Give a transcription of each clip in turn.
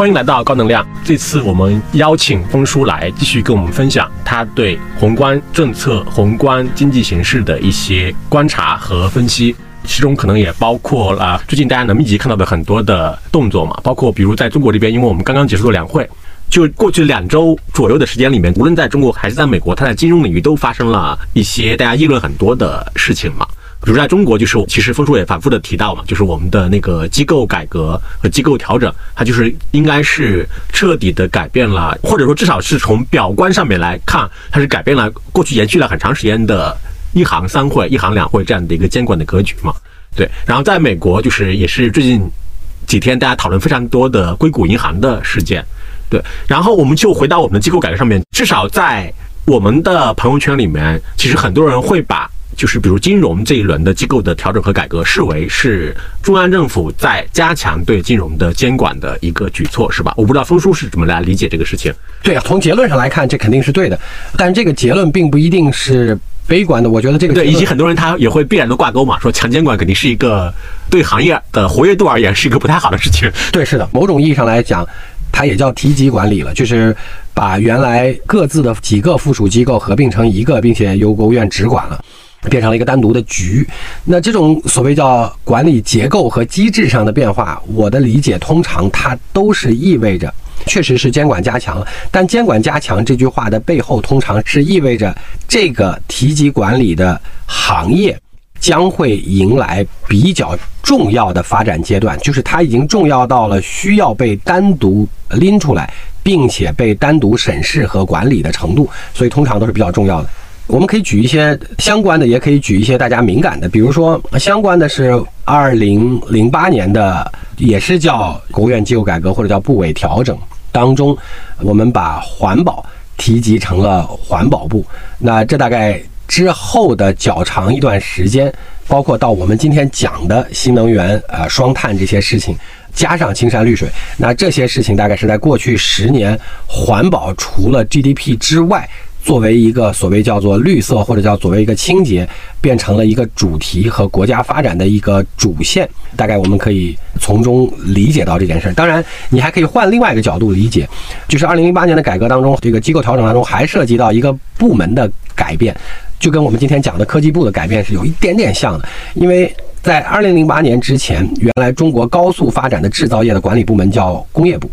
欢迎来到高能量。这次我们邀请峰叔来继续跟我们分享他对宏观政策、宏观经济形势的一些观察和分析，其中可能也包括了最近大家能密集看到的很多的动作嘛，包括比如在中国这边，因为我们刚刚结束了两会。就过去两周左右的时间里面，无论在中国还是在美国，它在金融领域都发生了一些大家议论很多的事情嘛。比如在中国，就是其实峰叔也反复的提到嘛，就是我们的那个机构改革和机构调整，它就是应该是彻底的改变了，或者说至少是从表观上面来看，它是改变了过去延续了很长时间的一行三会、一行两会这样的一个监管的格局嘛。对，然后在美国，就是也是最近几天大家讨论非常多的硅谷银行的事件。对，然后我们就回到我们的机构改革上面，至少在我们的朋友圈里面，其实很多人会把就是比如金融这一轮的机构的调整和改革视为是中央政府在加强对金融的监管的一个举措，是吧？我不知道峰叔是怎么来理解这个事情。对啊，从结论上来看，这肯定是对的，但这个结论并不一定是悲观的。我觉得这个对，以及很多人他也会必然的挂钩嘛，说强监管肯定是一个对行业的活跃度而言是一个不太好的事情。对，是的，某种意义上来讲。它也叫提级管理了，就是把原来各自的几个附属机构合并成一个，并且由国务院直管了，变成了一个单独的局。那这种所谓叫管理结构和机制上的变化，我的理解通常它都是意味着，确实是监管加强了。但监管加强这句话的背后，通常是意味着这个提级管理的行业。将会迎来比较重要的发展阶段，就是它已经重要到了需要被单独拎出来，并且被单独审视和管理的程度，所以通常都是比较重要的。我们可以举一些相关的，也可以举一些大家敏感的，比如说相关的是二零零八年的，也是叫国务院机构改革或者叫部委调整当中，我们把环保提及成了环保部，那这大概。之后的较长一段时间，包括到我们今天讲的新能源、呃双碳这些事情，加上青山绿水，那这些事情大概是在过去十年，环保除了 GDP 之外，作为一个所谓叫做绿色或者叫作为一个清洁，变成了一个主题和国家发展的一个主线。大概我们可以从中理解到这件事儿。当然，你还可以换另外一个角度理解，就是二零零八年的改革当中，这个机构调整当中还涉及到一个部门的改变。就跟我们今天讲的科技部的改变是有一点点像的，因为在二零零八年之前，原来中国高速发展的制造业的管理部门叫工业部，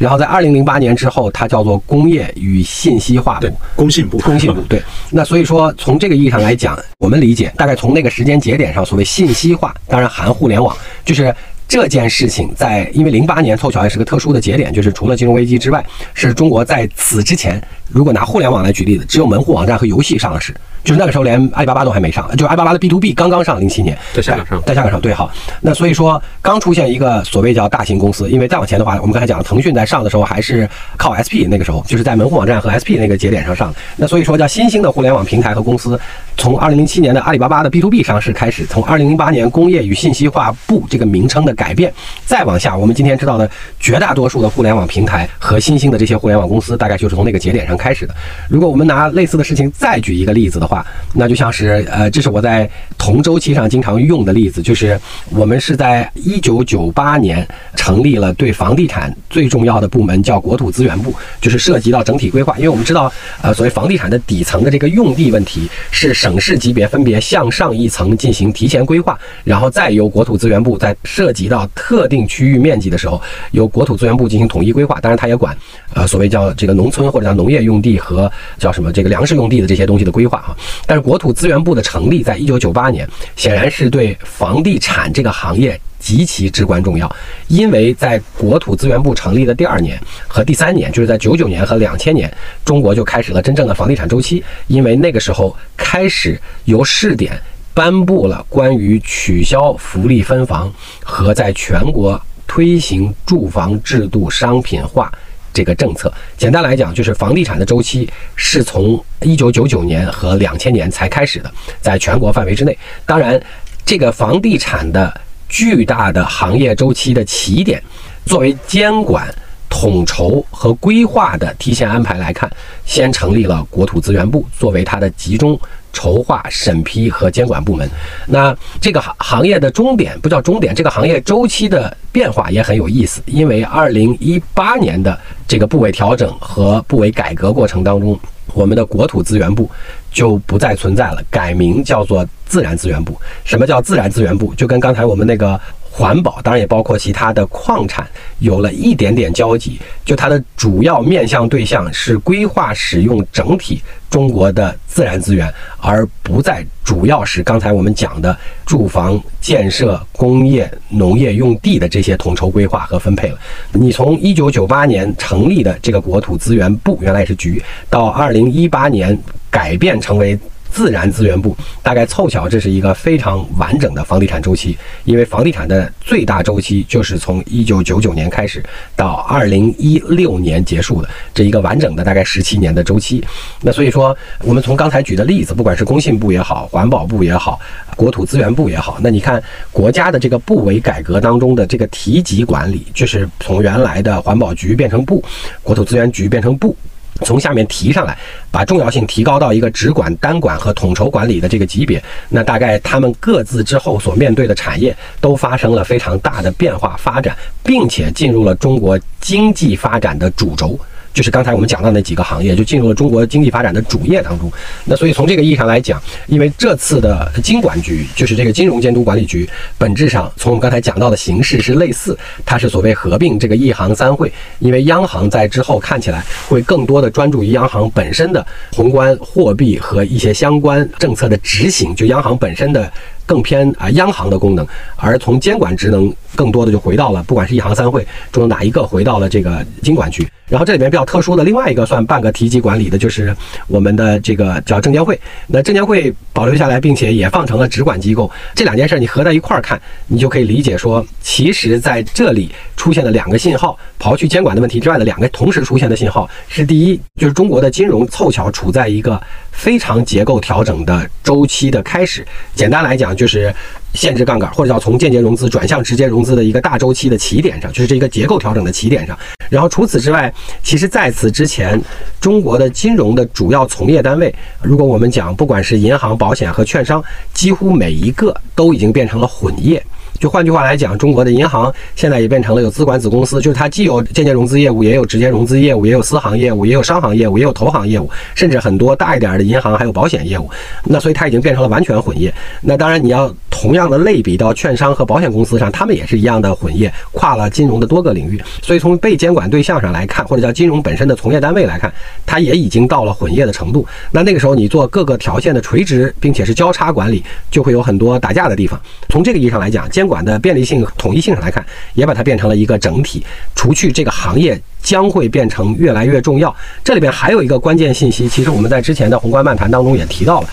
然后在二零零八年之后，它叫做工业与信息化部，工信部，工信部。对，那所以说从这个意义上来讲，我们理解大概从那个时间节点上，所谓信息化，当然含互联网，就是这件事情在，因为零八年凑巧也是个特殊的节点，就是除了金融危机之外，是中国在此之前，如果拿互联网来举例子，只有门户网站和游戏上了市。就是那个时候，连阿里巴巴都还没上，就是阿里巴巴的 B to B 刚刚上，零七年在香港上，在香港上对好。那所以说，刚出现一个所谓叫大型公司，因为再往前的话，我们刚才讲了，腾讯在上的时候还是靠 SP，那个时候就是在门户网站和 SP 那个节点上上的。那所以说，叫新兴的互联网平台和公司，从二零零七年的阿里巴巴的 B to B 上市开始，从二零零八年工业与信息化部这个名称的改变，再往下，我们今天知道的绝大多数的互联网平台和新兴的这些互联网公司，大概就是从那个节点上开始的。如果我们拿类似的事情再举一个例子的话，那就像是呃，这是我在同周期上经常用的例子，就是我们是在一九九八年成立了对房地产最重要的部门，叫国土资源部，就是涉及到整体规划。因为我们知道，呃，所谓房地产的底层的这个用地问题，是省市级别分别向上一层进行提前规划，然后再由国土资源部在涉及到特定区域面积的时候，由国土资源部进行统一规划。当然，它也管呃所谓叫这个农村或者叫农业用地和叫什么这个粮食用地的这些东西的规划啊。但是国土资源部的成立，在一九九八年，显然是对房地产这个行业极其至关重要。因为在国土资源部成立的第二年和第三年，就是在九九年和两千年，中国就开始了真正的房地产周期。因为那个时候开始由试点颁布了关于取消福利分房和在全国推行住房制度商品化。这个政策，简单来讲，就是房地产的周期是从一九九九年和两千年才开始的，在全国范围之内。当然，这个房地产的巨大的行业周期的起点，作为监管统筹和规划的提前安排来看，先成立了国土资源部，作为它的集中筹划、审批和监管部门。那这个行行业的终点不叫终点，这个行业周期的变化也很有意思。因为二零一八年的这个部委调整和部委改革过程当中，我们的国土资源部就不再存在了，改名叫做自然资源部。什么叫自然资源部？就跟刚才我们那个。环保当然也包括其他的矿产，有了一点点交集。就它的主要面向对象是规划使用整体中国的自然资源，而不再主要是刚才我们讲的住房建设、工业、农业用地的这些统筹规划和分配了。你从一九九八年成立的这个国土资源部，原来是局，到二零一八年改变成为。自然资源部大概凑巧，这是一个非常完整的房地产周期，因为房地产的最大周期就是从一九九九年开始到二零一六年结束的这一个完整的大概十七年的周期。那所以说，我们从刚才举的例子，不管是工信部也好，环保部也好，国土资源部也好，那你看国家的这个部委改革当中的这个提级管理，就是从原来的环保局变成部，国土资源局变成部。从下面提上来，把重要性提高到一个直管、单管和统筹管理的这个级别，那大概他们各自之后所面对的产业都发生了非常大的变化发展，并且进入了中国经济发展的主轴。就是刚才我们讲到那几个行业，就进入了中国经济发展的主业当中。那所以从这个意义上来讲，因为这次的金管局，就是这个金融监督管理局，本质上从我们刚才讲到的形式是类似，它是所谓合并这个一行三会。因为央行在之后看起来会更多的专注于央行本身的宏观货币和一些相关政策的执行，就央行本身的。更偏啊央行的功能，而从监管职能更多的就回到了，不管是一行三会中哪一个回到了这个经管局。然后这里面比较特殊的另外一个算半个提级管理的，就是我们的这个叫证监会。那证监会保留下来，并且也放成了直管机构。这两件事你合在一块儿看，你就可以理解说，其实在这里出现了两个信号，刨去监管的问题之外的两个同时出现的信号是：第一，就是中国的金融凑巧处在一个。非常结构调整的周期的开始，简单来讲就是限制杠杆，或者叫从间接融资转向直接融资的一个大周期的起点上，就是这一个结构调整的起点上。然后除此之外，其实在此之前，中国的金融的主要从业单位，如果我们讲，不管是银行、保险和券商，几乎每一个都已经变成了混业。就换句话来讲，中国的银行现在也变成了有资管子公司，就是它既有间接融资业务，也有直接融资业务，也有私行业务，也有商行业务，也有投行业务，甚至很多大一点的银行还有保险业务。那所以它已经变成了完全混业。那当然你要同样的类比到券商和保险公司上，他们也是一样的混业，跨了金融的多个领域。所以从被监管对象上来看，或者叫金融本身的从业单位来看，它也已经到了混业的程度。那那个时候你做各个条线的垂直并且是交叉管理，就会有很多打架的地方。从这个意义上来讲，监管的便利性、统一性上来看，也把它变成了一个整体。除去这个行业将会变成越来越重要，这里边还有一个关键信息，其实我们在之前的宏观漫谈当中也提到了。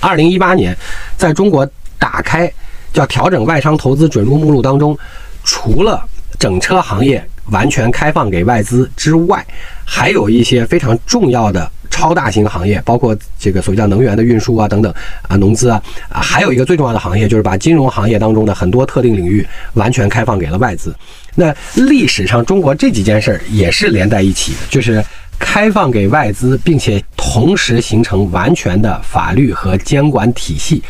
二零一八年，在中国打开叫调整外商投资准入目录当中，除了整车行业完全开放给外资之外，还有一些非常重要的。超大型行业，包括这个所谓叫能源的运输啊等等啊，农资啊啊，还有一个最重要的行业，就是把金融行业当中的很多特定领域完全开放给了外资。那历史上中国这几件事儿也是连在一起的，就是开放给外资，并且同时形成完全的法律和监管体系，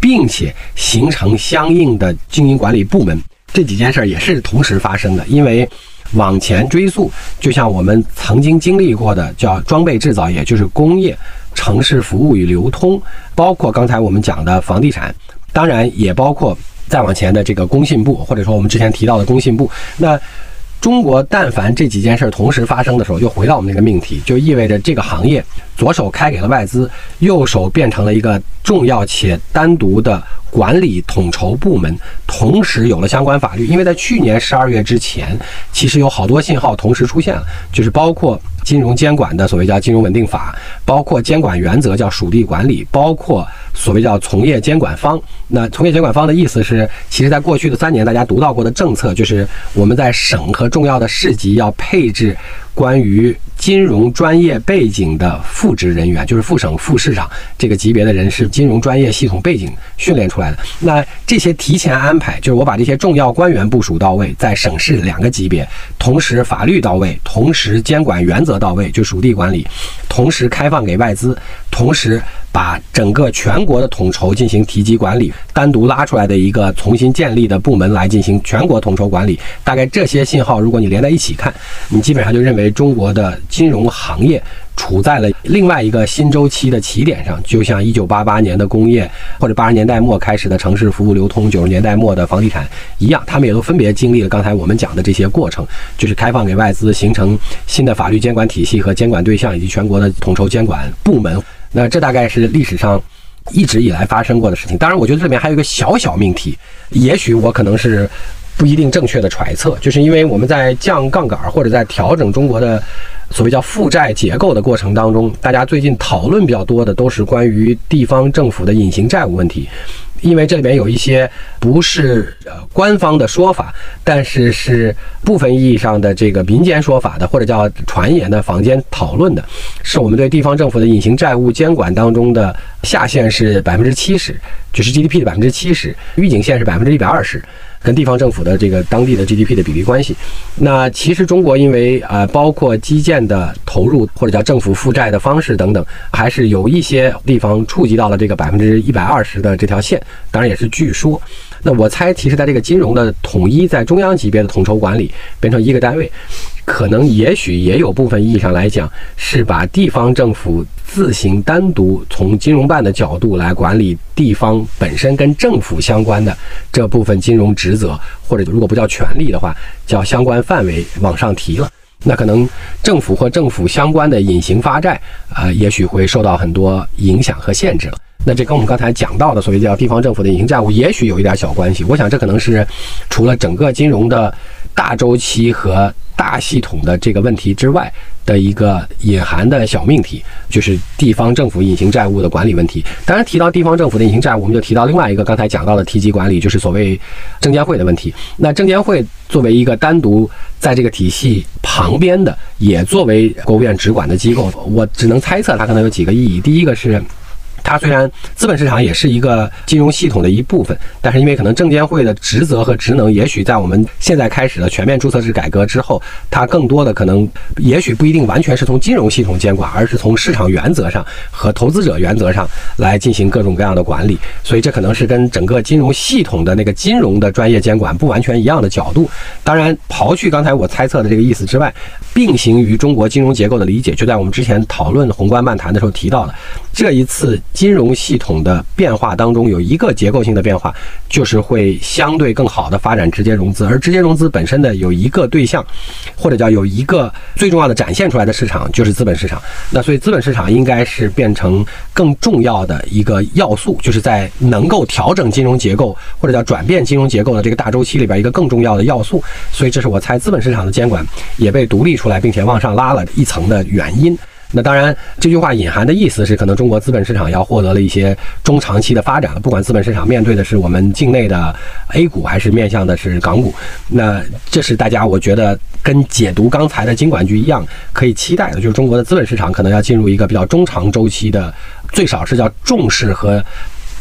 并且形成相应的经营管理部门，这几件事儿也是同时发生的，因为。往前追溯，就像我们曾经经历过的，叫装备制造业，就是工业、城市服务与流通，包括刚才我们讲的房地产，当然也包括再往前的这个工信部，或者说我们之前提到的工信部。那中国但凡这几件事同时发生的时候，又回到我们那个命题，就意味着这个行业左手开给了外资，右手变成了一个重要且单独的。管理统筹部门同时有了相关法律，因为在去年十二月之前，其实有好多信号同时出现了，就是包括金融监管的所谓叫金融稳定法，包括监管原则叫属地管理，包括所谓叫从业监管方。那从业监管方的意思是，其实在过去的三年，大家读到过的政策，就是我们在省和重要的市级要配置。关于金融专业背景的副职人员，就是副省副市长这个级别的人，是金融专业系统背景训练出来的。那这些提前安排，就是我把这些重要官员部署到位，在省市两个级别，同时法律到位，同时监管原则到位，就属地管理，同时开放给外资，同时。把整个全国的统筹进行提级管理，单独拉出来的一个重新建立的部门来进行全国统筹管理。大概这些信号，如果你连在一起看，你基本上就认为中国的金融行业处在了另外一个新周期的起点上。就像1988年的工业，或者80年代末开始的城市服务流通，90年代末的房地产一样，他们也都分别经历了刚才我们讲的这些过程，就是开放给外资，形成新的法律监管体系和监管对象，以及全国的统筹监管部门。那这大概是历史上一直以来发生过的事情。当然，我觉得这里面还有一个小小命题，也许我可能是不一定正确的揣测，就是因为我们在降杠杆或者在调整中国的所谓叫负债结构的过程当中，大家最近讨论比较多的都是关于地方政府的隐形债务问题。因为这里面有一些不是呃官方的说法，但是是部分意义上的这个民间说法的，或者叫传言的坊间讨论的，是我们对地方政府的隐形债务监管当中的下限是百分之七十，就是 GDP 的百分之七十，预警线是百分之一百二十。跟地方政府的这个当地的 GDP 的比例关系，那其实中国因为呃，包括基建的投入或者叫政府负债的方式等等，还是有一些地方触及到了这个百分之一百二十的这条线，当然也是据说。那我猜，其实在这个金融的统一，在中央级别的统筹管理变成一个单位，可能也许也有部分意义上来讲，是把地方政府自行单独从金融办的角度来管理地方本身跟政府相关的这部分金融职责，或者如果不叫权利的话，叫相关范围往上提了。那可能政府或政府相关的隐形发债，呃，也许会受到很多影响和限制了。那这跟我们刚才讲到的所谓叫地方政府的隐形债务，也许有一点小关系。我想这可能是除了整个金融的大周期和大系统的这个问题之外的一个隐含的小命题，就是地方政府隐形债务的管理问题。当然，提到地方政府的隐形债务，我们就提到另外一个刚才讲到的提及管理，就是所谓证监会的问题。那证监会作为一个单独在这个体系旁边的，也作为国务院直管的机构，我只能猜测它可能有几个意义。第一个是。它虽然资本市场也是一个金融系统的一部分，但是因为可能证监会的职责和职能，也许在我们现在开始的全面注册制改革之后，它更多的可能，也许不一定完全是从金融系统监管，而是从市场原则上和投资者原则上来进行各种各样的管理。所以这可能是跟整个金融系统的那个金融的专业监管不完全一样的角度。当然，刨去刚才我猜测的这个意思之外，并行于中国金融结构的理解，就在我们之前讨论宏观漫谈的时候提到了这一次。金融系统的变化当中有一个结构性的变化，就是会相对更好的发展直接融资，而直接融资本身的有一个对象，或者叫有一个最重要的展现出来的市场，就是资本市场。那所以资本市场应该是变成更重要的一个要素，就是在能够调整金融结构或者叫转变金融结构的这个大周期里边一个更重要的要素。所以这是我猜资本市场的监管也被独立出来，并且往上拉了一层的原因。那当然，这句话隐含的意思是，可能中国资本市场要获得了一些中长期的发展了。不管资本市场面对的是我们境内的 A 股，还是面向的是港股，那这是大家我觉得跟解读刚才的金管局一样可以期待的，就是中国的资本市场可能要进入一个比较中长周期的，最少是叫重视和。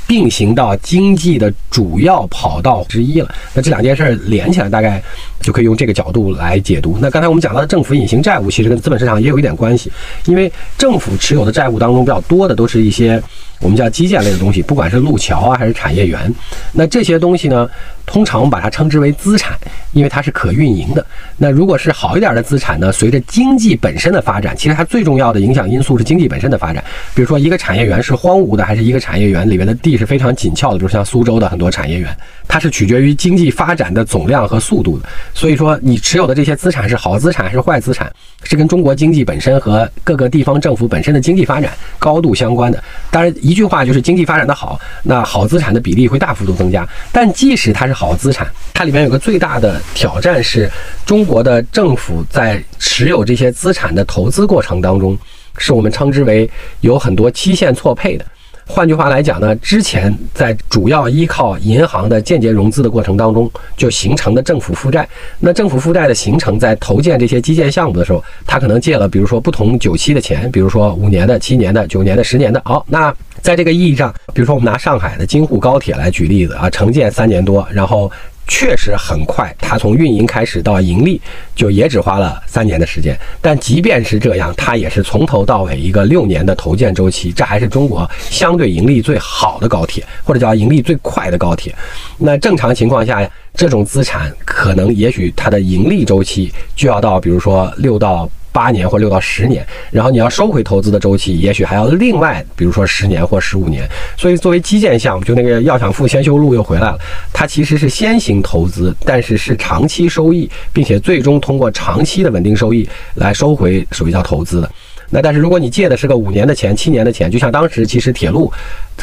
并行到经济的主要跑道之一了。那这两件事连起来，大概就可以用这个角度来解读。那刚才我们讲到的政府隐形债务，其实跟资本市场也有一点关系，因为政府持有的债务当中比较多的都是一些。我们叫基建类的东西，不管是路桥啊还是产业园，那这些东西呢，通常我们把它称之为资产，因为它是可运营的。那如果是好一点的资产呢，随着经济本身的发展，其实它最重要的影响因素是经济本身的发展。比如说一个产业园是荒芜的，还是一个产业园里面的地是非常紧俏的，比如像苏州的很多产业园，它是取决于经济发展的总量和速度的。所以说，你持有的这些资产是好资产还是坏资产，是跟中国经济本身和各个地方政府本身的经济发展高度相关的。当然。一句话就是经济发展的好，那好资产的比例会大幅度增加。但即使它是好资产，它里面有个最大的挑战是，中国的政府在持有这些资产的投资过程当中，是我们称之为有很多期限错配的。换句话来讲呢，之前在主要依靠银行的间接融资的过程当中，就形成的政府负债。那政府负债的形成，在投建这些基建项目的时候，他可能借了，比如说不同久期的钱，比如说五年的、七年的、九年的、十年的。好，那在这个意义上，比如说我们拿上海的京沪高铁来举例子啊，承建三年多，然后。确实很快，它从运营开始到盈利，就也只花了三年的时间。但即便是这样，它也是从头到尾一个六年的投建周期。这还是中国相对盈利最好的高铁，或者叫盈利最快的高铁。那正常情况下，这种资产可能也许它的盈利周期就要到，比如说六到。八年或六到十年，然后你要收回投资的周期，也许还要另外，比如说十年或十五年。所以作为基建项目，就那个要想富先修路又回来了，它其实是先行投资，但是是长期收益，并且最终通过长期的稳定收益来收回属于叫投资的。那但是如果你借的是个五年的钱、七年的钱，就像当时其实铁路、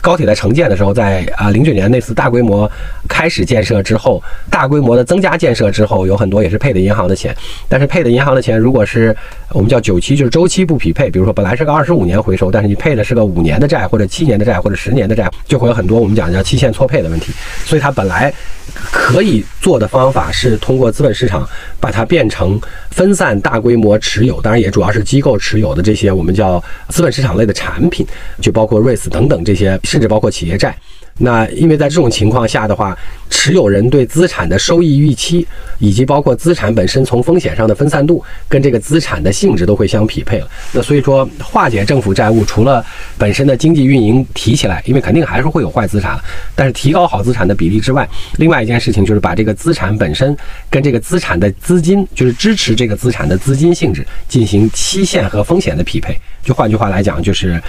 高铁在承建的时候，在啊零九年那次大规模开始建设之后，大规模的增加建设之后，有很多也是配的银行的钱。但是配的银行的钱，如果是我们叫九期，就是周期不匹配，比如说本来是个二十五年回收，但是你配的是个五年的债或者七年的债或者十年的债，就会有很多我们讲叫期限错配的问题。所以它本来可以做的方法是通过资本市场把它变成分散大规模持有，当然也主要是机构持有的这。些我们叫资本市场类的产品，就包括 REITs 等等这些，甚至包括企业债。那因为在这种情况下的话，持有人对资产的收益预期，以及包括资产本身从风险上的分散度，跟这个资产的性质都会相匹配了。那所以说，化解政府债务，除了本身的经济运营提起来，因为肯定还是会有坏资产，但是提高好资产的比例之外，另外一件事情就是把这个资产本身跟这个资产的资金，就是支持这个资产的资金性质进行期限和风险的匹配。就换句话来讲，就是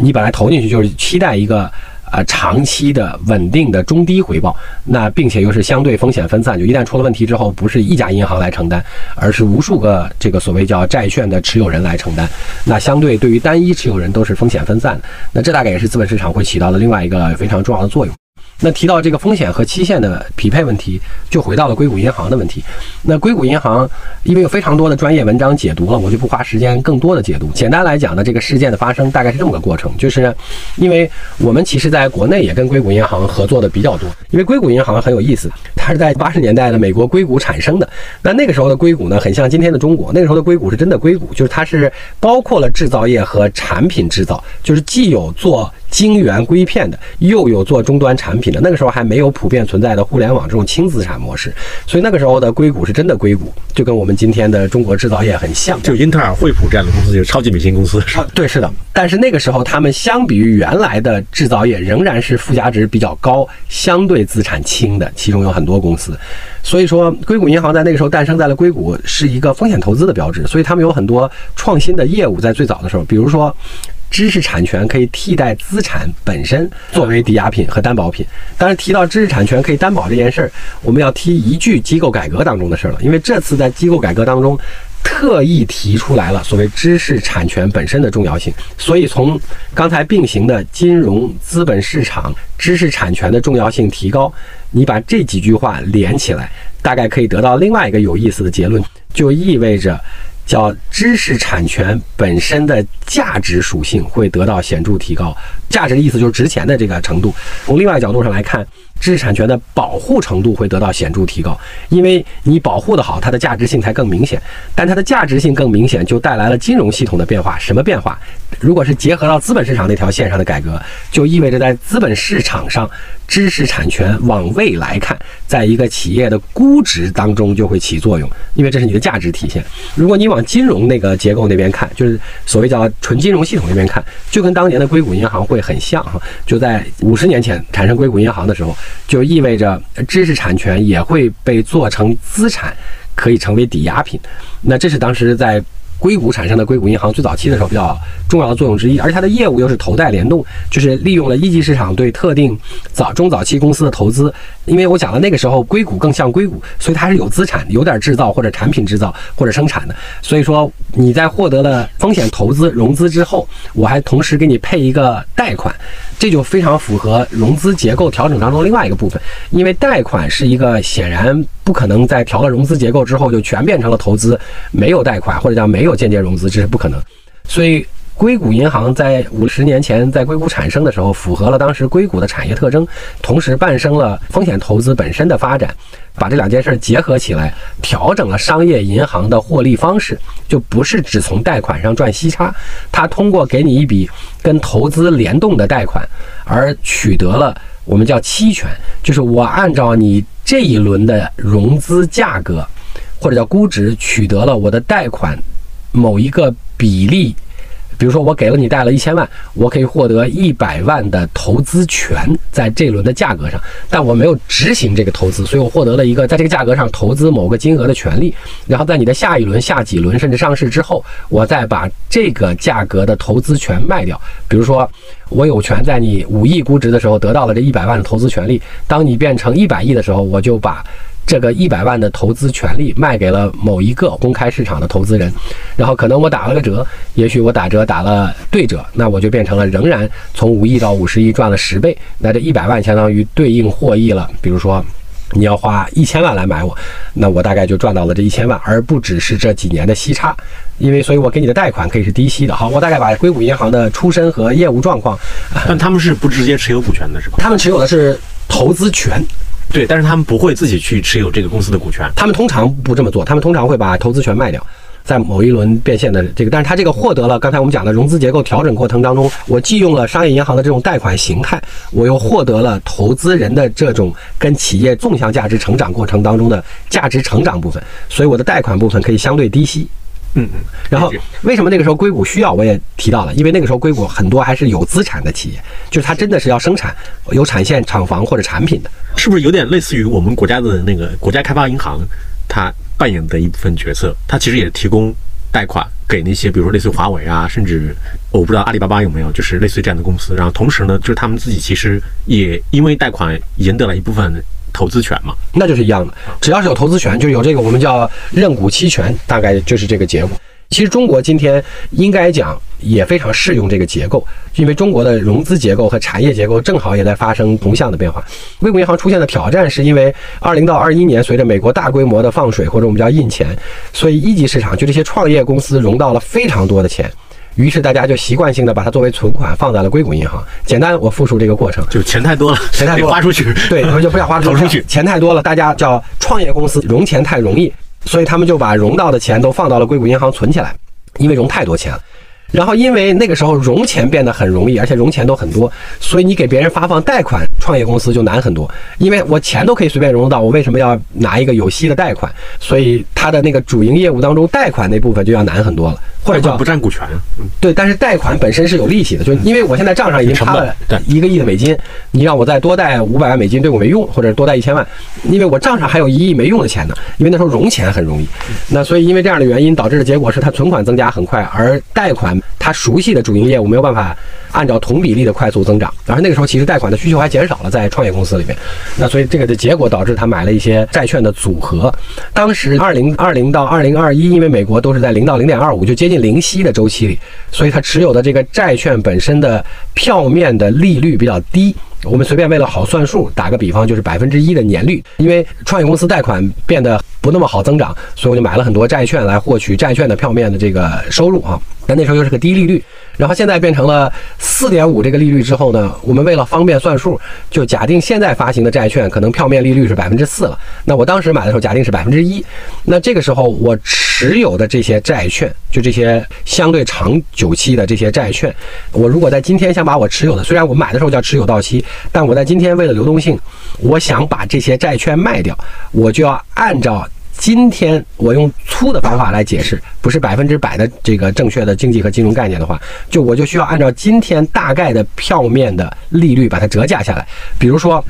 你本来投进去就是期待一个。啊，长期的稳定的中低回报，那并且又是相对风险分散，就一旦出了问题之后，不是一家银行来承担，而是无数个这个所谓叫债券的持有人来承担。那相对对于单一持有人都是风险分散的。那这大概也是资本市场会起到的另外一个非常重要的作用。那提到这个风险和期限的匹配问题，就回到了硅谷银行的问题。那硅谷银行因为有非常多的专业文章解读了，我就不花时间更多的解读。简单来讲呢，这个事件的发生大概是这么个过程，就是因为我们其实在国内也跟硅谷银行合作的比较多。因为硅谷银行很有意思，它是在八十年代的美国硅谷产生的。那那个时候的硅谷呢，很像今天的中国。那个时候的硅谷是真的硅谷，就是它是包括了制造业和产品制造，就是既有做。晶圆硅片的，又有做终端产品的，那个时候还没有普遍存在的互联网这种轻资产模式，所以那个时候的硅谷是真的硅谷，就跟我们今天的中国制造业很像。就英特尔、惠普这样的公司，就是超级明星公司。对，是的。但是那个时候，他们相比于原来的制造业，仍然是附加值比较高、相对资产轻的，其中有很多公司。所以说，硅谷银行在那个时候诞生在了硅谷，是一个风险投资的标志。所以他们有很多创新的业务，在最早的时候，比如说。知识产权可以替代资产本身作为抵押品和担保品。当然，提到知识产权可以担保这件事儿，我们要提一句机构改革当中的事儿了。因为这次在机构改革当中，特意提出来了所谓知识产权本身的重要性。所以，从刚才并行的金融资本市场知识产权的重要性提高，你把这几句话连起来，大概可以得到另外一个有意思的结论，就意味着。叫知识产权本身的价值属性会得到显著提高，价值的意思就是值钱的这个程度。从另外一角度上来看。知识产权的保护程度会得到显著提高，因为你保护的好，它的价值性才更明显。但它的价值性更明显，就带来了金融系统的变化。什么变化？如果是结合到资本市场那条线上的改革，就意味着在资本市场上，知识产权往未来看，在一个企业的估值当中就会起作用，因为这是你的价值体现。如果你往金融那个结构那边看，就是所谓叫纯金融系统那边看，就跟当年的硅谷银行会很像哈。就在五十年前产生硅谷银行的时候。就意味着知识产权也会被做成资产，可以成为抵押品。那这是当时在。硅谷产生的硅谷银行最早期的时候比较重要的作用之一，而它的业务又是头戴联动，就是利用了一级市场对特定早中早期公司的投资。因为我讲了那个时候硅谷更像硅谷，所以它是有资产、有点制造或者产品制造或者生产的。所以说你在获得了风险投资融资之后，我还同时给你配一个贷款，这就非常符合融资结构调整当中另外一个部分，因为贷款是一个显然。不可能在调了融资结构之后就全变成了投资，没有贷款或者叫没有间接融资，这是不可能。所以硅谷银行在五十年前在硅谷产生的时候，符合了当时硅谷的产业特征，同时伴生了风险投资本身的发展，把这两件事结合起来，调整了商业银行的获利方式，就不是只从贷款上赚息差，它通过给你一笔跟投资联动的贷款，而取得了我们叫期权，就是我按照你这一轮的融资价格或者叫估值，取得了我的贷款某一个比例。比如说，我给了你贷了一千万，我可以获得一百万的投资权，在这轮的价格上，但我没有执行这个投资，所以我获得了一个在这个价格上投资某个金额的权利。然后在你的下一轮、下几轮甚至上市之后，我再把这个价格的投资权卖掉。比如说，我有权在你五亿估值的时候得到了这一百万的投资权利，当你变成一百亿的时候，我就把。这个一百万的投资权利卖给了某一个公开市场的投资人，然后可能我打了个折，也许我打折打了对折，那我就变成了仍然从五亿到五十亿赚了十倍，那这一百万相当于对应获益了。比如说你要花一千万来买我，那我大概就赚到了这一千万，而不只是这几年的息差，因为所以我给你的贷款可以是低息的。好，我大概把硅谷银行的出身和业务状况，但他们是不直接持有股权的是吧？他们持有的是投资权。对，但是他们不会自己去持有这个公司的股权，他们通常不这么做，他们通常会把投资权卖掉，在某一轮变现的这个，但是他这个获得了刚才我们讲的融资结构调整过程当中，我既用了商业银行的这种贷款形态，我又获得了投资人的这种跟企业纵向价值成长过程当中的价值成长部分，所以我的贷款部分可以相对低息。嗯嗯，然后为什么那个时候硅谷需要？我也提到了，因为那个时候硅谷很多还是有资产的企业，就是它真的是要生产有产线、厂房或者产品的，是不是有点类似于我们国家的那个国家开发银行，它扮演的一部分角色？它其实也提供贷款给那些，比如说类似于华为啊，甚至我不知道阿里巴巴有没有，就是类似于这样的公司。然后同时呢，就是他们自己其实也因为贷款赢得了一部分。投资权嘛，那就是一样的。只要是有投资权，就有这个我们叫认股期权，大概就是这个结果。其实中国今天应该讲也非常适用这个结构，因为中国的融资结构和产业结构正好也在发生同向的变化。硅谷银行出现的挑战是因为二零到二一年，随着美国大规模的放水或者我们叫印钱，所以一级市场就这些创业公司融到了非常多的钱。于是大家就习惯性的把它作为存款放在了硅谷银行。简单，我复述这个过程，就钱太多了，钱太多花出去，对，然后就不要花投出去，钱太多了，大家叫创业公司融钱太容易，所以他们就把融到的钱都放到了硅谷银行存起来，因为融太多钱了。然后，因为那个时候融钱变得很容易，而且融钱都很多，所以你给别人发放贷款，创业公司就难很多。因为我钱都可以随便融得到，我为什么要拿一个有息的贷款？所以它的那个主营业务当中，贷款那部分就要难很多了，或者叫不占股权。对，但是贷款本身是有利息的，就因为我现在账上已经差了一个亿的美金，你让我再多贷五百万美金对我没用，或者多贷一千万，因为我账上还有一亿没用的钱呢。因为那时候融钱很容易，那所以因为这样的原因导致的结果是他存款增加很快，而贷款。他熟悉的主营业务没有办法按照同比例的快速增长，然后那个时候其实贷款的需求还减少了，在创业公司里面，那所以这个的结果导致他买了一些债券的组合。当时二零二零到二零二一，因为美国都是在零到零点二五，就接近零息的周期里，所以他持有的这个债券本身的票面的利率比较低。我们随便为了好算数，打个比方就是百分之一的年率，因为创业公司贷款变得不那么好增长，所以我就买了很多债券来获取债券的票面的这个收入啊。但那时候又是个低利率，然后现在变成了四点五这个利率之后呢，我们为了方便算数，就假定现在发行的债券可能票面利率是百分之四了。那我当时买的时候假定是百分之一，那这个时候我持有的这些债券，就这些相对长久期的这些债券，我如果在今天想把我持有的，虽然我买的时候叫持有到期。但我在今天为了流动性，我想把这些债券卖掉，我就要按照今天我用粗的方法来解释，不是百分之百的这个正确的经济和金融概念的话，就我就需要按照今天大概的票面的利率把它折价下来。比如说，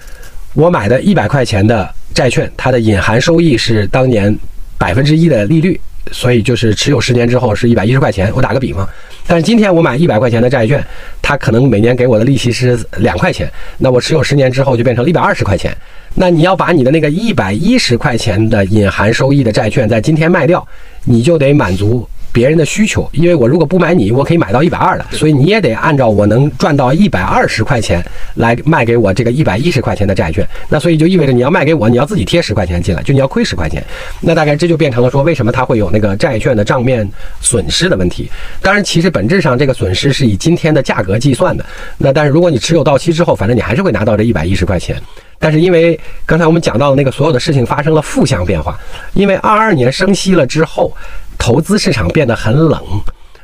我买的一百块钱的债券，它的隐含收益是当年百分之一的利率，所以就是持有十年之后是一百一十块钱。我打个比方。但是今天我买一百块钱的债券，它可能每年给我的利息是两块钱，那我持有十年之后就变成一百二十块钱。那你要把你的那个一百一十块钱的隐含收益的债券在今天卖掉，你就得满足别人的需求，因为我如果不买你，我可以买到一百二的，所以你也得按照我能赚到一百二十块钱来卖给我这个一百一十块钱的债券。那所以就意味着你要卖给我，你要自己贴十块钱进来，就你要亏十块钱。那大概这就变成了说，为什么它会有那个债券的账面损失的问题？当然，其实本质上这个损失是以今天的价格计算的。那但是如果你持有到期之后，反正你还是会拿到这一百一十块钱。但是因为刚才我们讲到的那个所有的事情发生了负向变化，因为二二年升息了之后，投资市场变得很冷。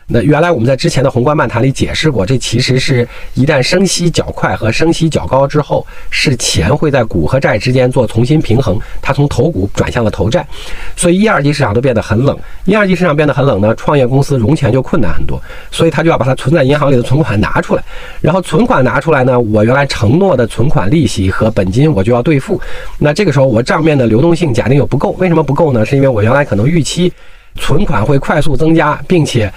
那原来我们在之前的宏观漫谈里解释过，这其实是一旦升息较快和升息较高之后，是钱会在股和债之间做重新平衡，它从投股转向了投债，所以一二级市场都变得很冷。一二级市场变得很冷呢，创业公司融钱就困难很多，所以他就要把它存在银行里的存款拿出来，然后存款拿出来呢，我原来承诺的存款利息和本金我就要兑付，那这个时候我账面的流动性假定又不够，为什么不够呢？是因为我原来可能预期存款会快速增加，并且。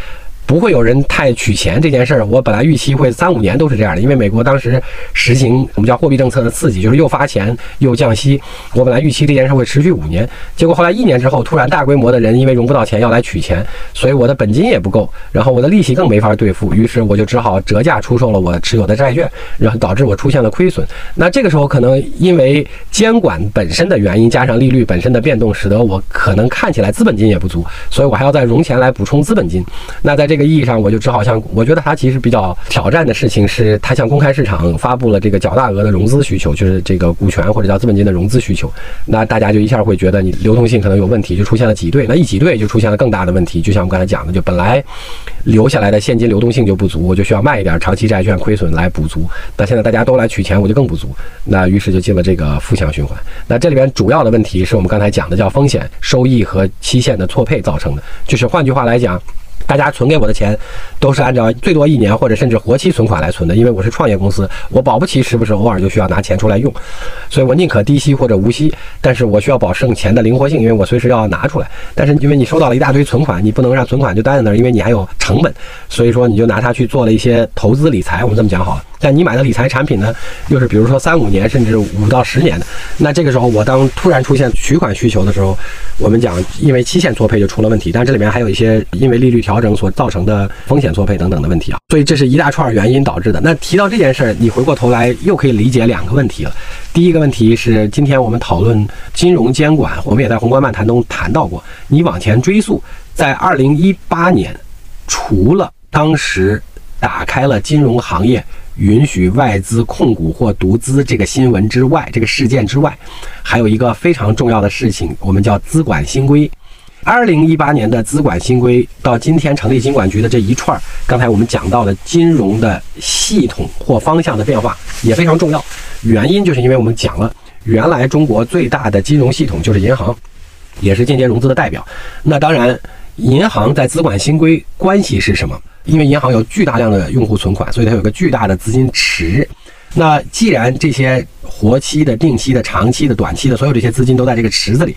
不会有人太取钱这件事儿，我本来预期会三五年都是这样的，因为美国当时实行我们叫货币政策的刺激，就是又发钱又降息。我本来预期这件事会持续五年，结果后来一年之后，突然大规模的人因为融不到钱要来取钱，所以我的本金也不够，然后我的利息更没法兑付，于是我就只好折价出售了我持有的债券，然后导致我出现了亏损。那这个时候可能因为监管本身的原因，加上利率本身的变动，使得我可能看起来资本金也不足，所以我还要再融钱来补充资本金。那在这这个意义上，我就只好向我觉得它其实比较挑战的事情是，它向公开市场发布了这个较大额的融资需求，就是这个股权或者叫资本金的融资需求。那大家就一下会觉得你流动性可能有问题，就出现了挤兑。那一挤兑就出现了更大的问题，就像我刚才讲的，就本来留下来的现金流动性就不足，我就需要卖一点长期债券亏损来补足。那现在大家都来取钱，我就更不足。那于是就进了这个负向循环。那这里边主要的问题是我们刚才讲的叫风险收益和期限的错配造成的，就是换句话来讲。大家存给我的钱，都是按照最多一年或者甚至活期存款来存的，因为我是创业公司，我保不齐时不时偶尔就需要拿钱出来用，所以我宁可低息或者无息，但是我需要保证钱的灵活性，因为我随时要拿出来。但是因为你收到了一大堆存款，你不能让存款就待在那儿，因为你还有成本，所以说你就拿它去做了一些投资理财。我们这么讲好了。但你买的理财产品呢，又是比如说三五年甚至五到十年的，那这个时候我当突然出现取款需求的时候，我们讲因为期限错配就出了问题，但这里面还有一些因为利率调整所造成的风险错配等等的问题啊，所以这是一大串原因导致的。那提到这件事儿，你回过头来又可以理解两个问题了。第一个问题是今天我们讨论金融监管，我们也在宏观漫谈中谈到过，你往前追溯，在二零一八年，除了当时打开了金融行业。允许外资控股或独资这个新闻之外，这个事件之外，还有一个非常重要的事情，我们叫资管新规。二零一八年的资管新规到今天成立金管局的这一串，刚才我们讲到的金融的系统或方向的变化也非常重要。原因就是因为我们讲了，原来中国最大的金融系统就是银行，也是间接融资的代表。那当然，银行在资管新规关系是什么？因为银行有巨大量的用户存款，所以它有个巨大的资金池。那既然这些活期的、定期的、长期的、短期的，所有这些资金都在这个池子里，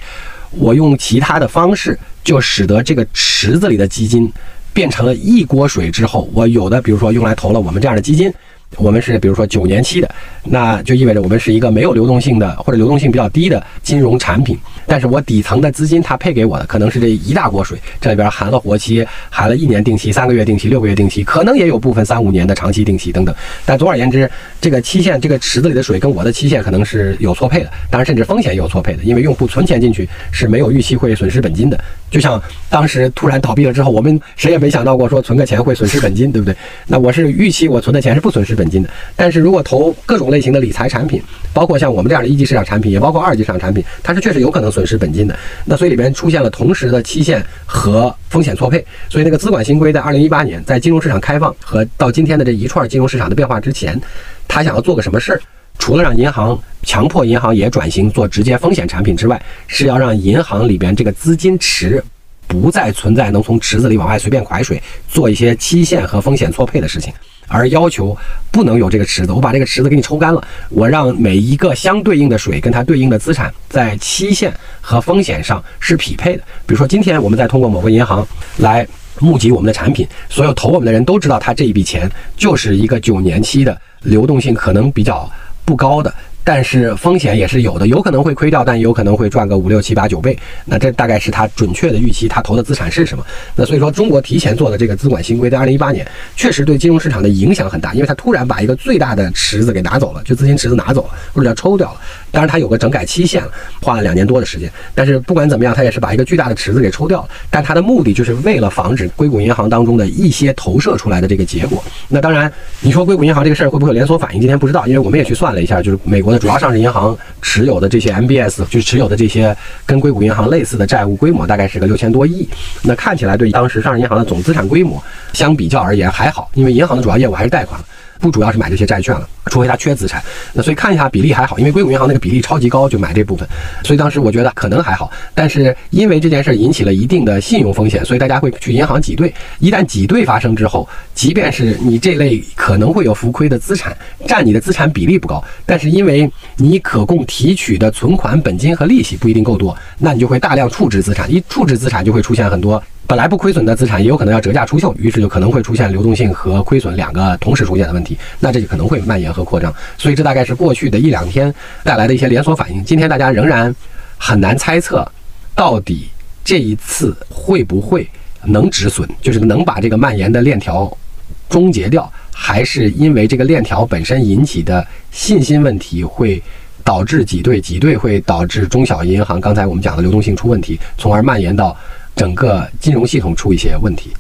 我用其他的方式，就使得这个池子里的基金变成了一锅水之后，我有的比如说用来投了我们这样的基金。我们是比如说九年期的，那就意味着我们是一个没有流动性的或者流动性比较低的金融产品。但是我底层的资金它配给我的可能是这一大锅水，这里边含了活期，含了一年定期、三个月定期、六个月定期，可能也有部分三五年的长期定期等等。但总而言之，这个期限这个池子里的水跟我的期限可能是有错配的，当然甚至风险也有错配的，因为用户存钱进去是没有预期会损失本金的。就像当时突然倒闭了之后，我们谁也没想到过说存个钱会损失本金，对不对？那我是预期我存的钱是不损失本金的。但是如果投各种类型的理财产品，包括像我们这样的一级市场产品，也包括二级市场产品，它是确实有可能损失本金的。那所以里边出现了同时的期限和风险错配。所以那个资管新规在二零一八年在金融市场开放和到今天的这一串金融市场的变化之前，他想要做个什么事儿？除了让银行强迫银行也转型做直接风险产品之外，是要让银行里边这个资金池不再存在能从池子里往外随便拐水，做一些期限和风险错配的事情，而要求不能有这个池子。我把这个池子给你抽干了，我让每一个相对应的水跟它对应的资产在期限和风险上是匹配的。比如说，今天我们在通过某个银行来募集我们的产品，所有投我们的人都知道，他这一笔钱就是一个九年期的流动性可能比较。不高的。但是风险也是有的，有可能会亏掉，但有可能会赚个五六七八九倍。那这大概是他准确的预期，他投的资产是什么？那所以说，中国提前做的这个资管新规，在二零一八年确实对金融市场的影响很大，因为他突然把一个最大的池子给拿走了，就资金池子拿走了，或者叫抽掉了。当然，它有个整改期限了，花了两年多的时间。但是不管怎么样，它也是把一个巨大的池子给抽掉了。但它的目的就是为了防止硅谷银行当中的一些投射出来的这个结果。那当然，你说硅谷银行这个事儿会不会有连锁反应？今天不知道，因为我们也去算了一下，就是美国的主要上市银行持有的这些 MBS，就是持有的这些跟硅谷银行类似的债务规模大概是个六千多亿。那看起来对当时上市银行的总资产规模相比较而言还好，因为银行的主要业务还是贷款。不主要是买这些债券了，除非他缺资产。那所以看一下比例还好，因为硅谷银行那个比例超级高，就买这部分。所以当时我觉得可能还好，但是因为这件事引起了一定的信用风险，所以大家会去银行挤兑。一旦挤兑发生之后，即便是你这类可能会有浮亏的资产，占你的资产比例不高，但是因为你可供提取的存款本金和利息不一定够多，那你就会大量处置资产。一处置资产就会出现很多。本来不亏损的资产也有可能要折价出售，于是就可能会出现流动性和亏损两个同时出现的问题，那这就可能会蔓延和扩张。所以这大概是过去的一两天带来的一些连锁反应。今天大家仍然很难猜测，到底这一次会不会能止损，就是能把这个蔓延的链条终结掉，还是因为这个链条本身引起的信心问题会导致挤兑，挤兑会导致中小银行刚才我们讲的流动性出问题，从而蔓延到。整个金融系统出一些问题，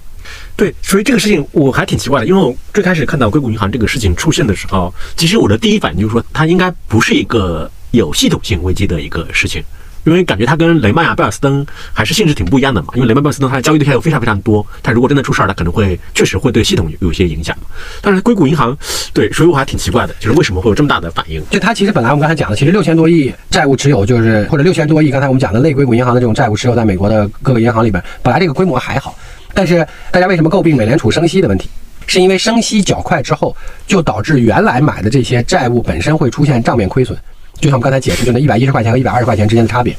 对，所以这个事情我还挺奇怪的，因为我最开始看到硅谷银行这个事情出现的时候，其实我的第一反应就是说，它应该不是一个有系统性危机的一个事情。因为感觉它跟雷曼啊、贝尔斯登还是性质挺不一样的嘛。因为雷曼、贝尔斯登它的交易对象又非常非常多，它如果真的出事儿，它可能会确实会对系统有有些影响。但是硅谷银行，对，所以我还挺奇怪的，就是为什么会有这么大的反应？就它其实本来我们刚才讲的，其实六千多亿债务持有，就是或者六千多亿，刚才我们讲的类硅谷银行的这种债务持有，在美国的各个银行里边，本来这个规模还好。但是大家为什么诟病美联储升息的问题？是因为升息较快之后，就导致原来买的这些债务本身会出现账面亏损。就像我刚才解释，就那一百一十块钱和一百二十块钱之间的差别，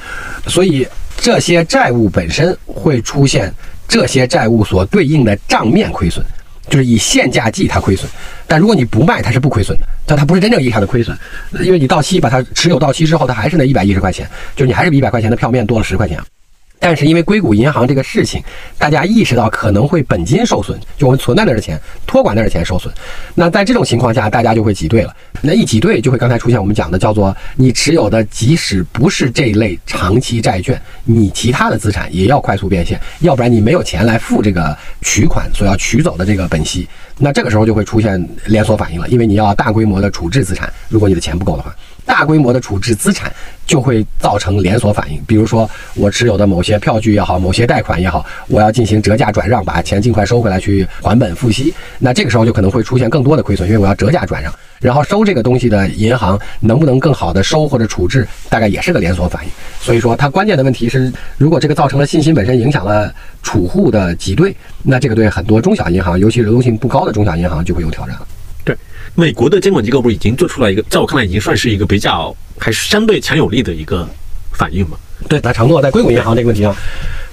所以这些债务本身会出现这些债务所对应的账面亏损，就是以现价计它亏损。但如果你不卖，它是不亏损的，但它不是真正意义上的亏损，因为你到期把它持有到期之后，它还是那一百一十块钱，就是你还是比一百块钱的票面多了十块钱。但是因为硅谷银行这个事情，大家意识到可能会本金受损，就我们存在那儿的钱、托管那儿的钱受损。那在这种情况下，大家就会挤兑了。那一挤兑，就会刚才出现我们讲的叫做你持有的即使不是这类长期债券，你其他的资产也要快速变现，要不然你没有钱来付这个取款所要取走的这个本息。那这个时候就会出现连锁反应了，因为你要大规模的处置资产，如果你的钱不够的话。大规模的处置资产就会造成连锁反应，比如说我持有的某些票据也好，某些贷款也好，我要进行折价转让，把钱尽快收回来去还本付息，那这个时候就可能会出现更多的亏损，因为我要折价转让，然后收这个东西的银行能不能更好的收或者处置，大概也是个连锁反应。所以说，它关键的问题是，如果这个造成了信心本身影响了储户的挤兑，那这个对很多中小银行，尤其流动性不高的中小银行就会有挑战了。美国的监管机构不是已经做出了一个，在我看来已经算是一个比较还是相对强有力的一个反应嘛？对，他承诺在硅谷银行这个问题上，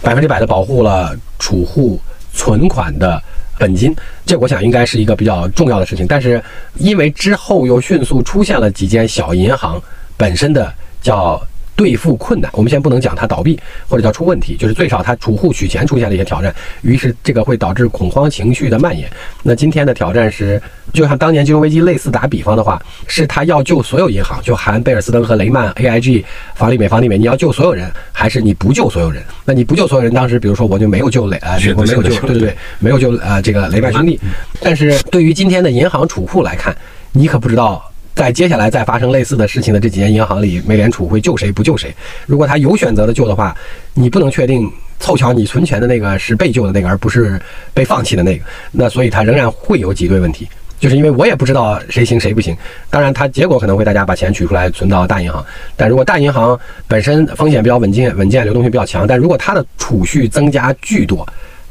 百分之百的保护了储户存款的本金，这我想应该是一个比较重要的事情。但是因为之后又迅速出现了几间小银行本身的叫。兑付困难，我们先不能讲它倒闭或者叫出问题，就是最少它储户取钱出现了一些挑战，于是这个会导致恐慌情绪的蔓延。那今天的挑战是，就像当年金融危机类似，打比方的话，是他要救所有银行，就含贝尔斯登和雷曼、AIG、房利美、房利美，你要救所有人，还是你不救所有人？那你不救所有人，当时比如说我就没有救雷啊，我没有救，对对对，没有救啊这个雷曼兄弟。但是对于今天的银行储户来看，你可不知道。在接下来再发生类似的事情的这几间银行里，美联储会救谁不救谁？如果他有选择的救的话，你不能确定凑巧你存钱的那个是被救的那个，而不是被放弃的那个。那所以它仍然会有挤兑问题，就是因为我也不知道谁行谁不行。当然，它结果可能会大家把钱取出来存到大银行，但如果大银行本身风险比较稳健、稳健，流动性比较强，但如果它的储蓄增加巨多。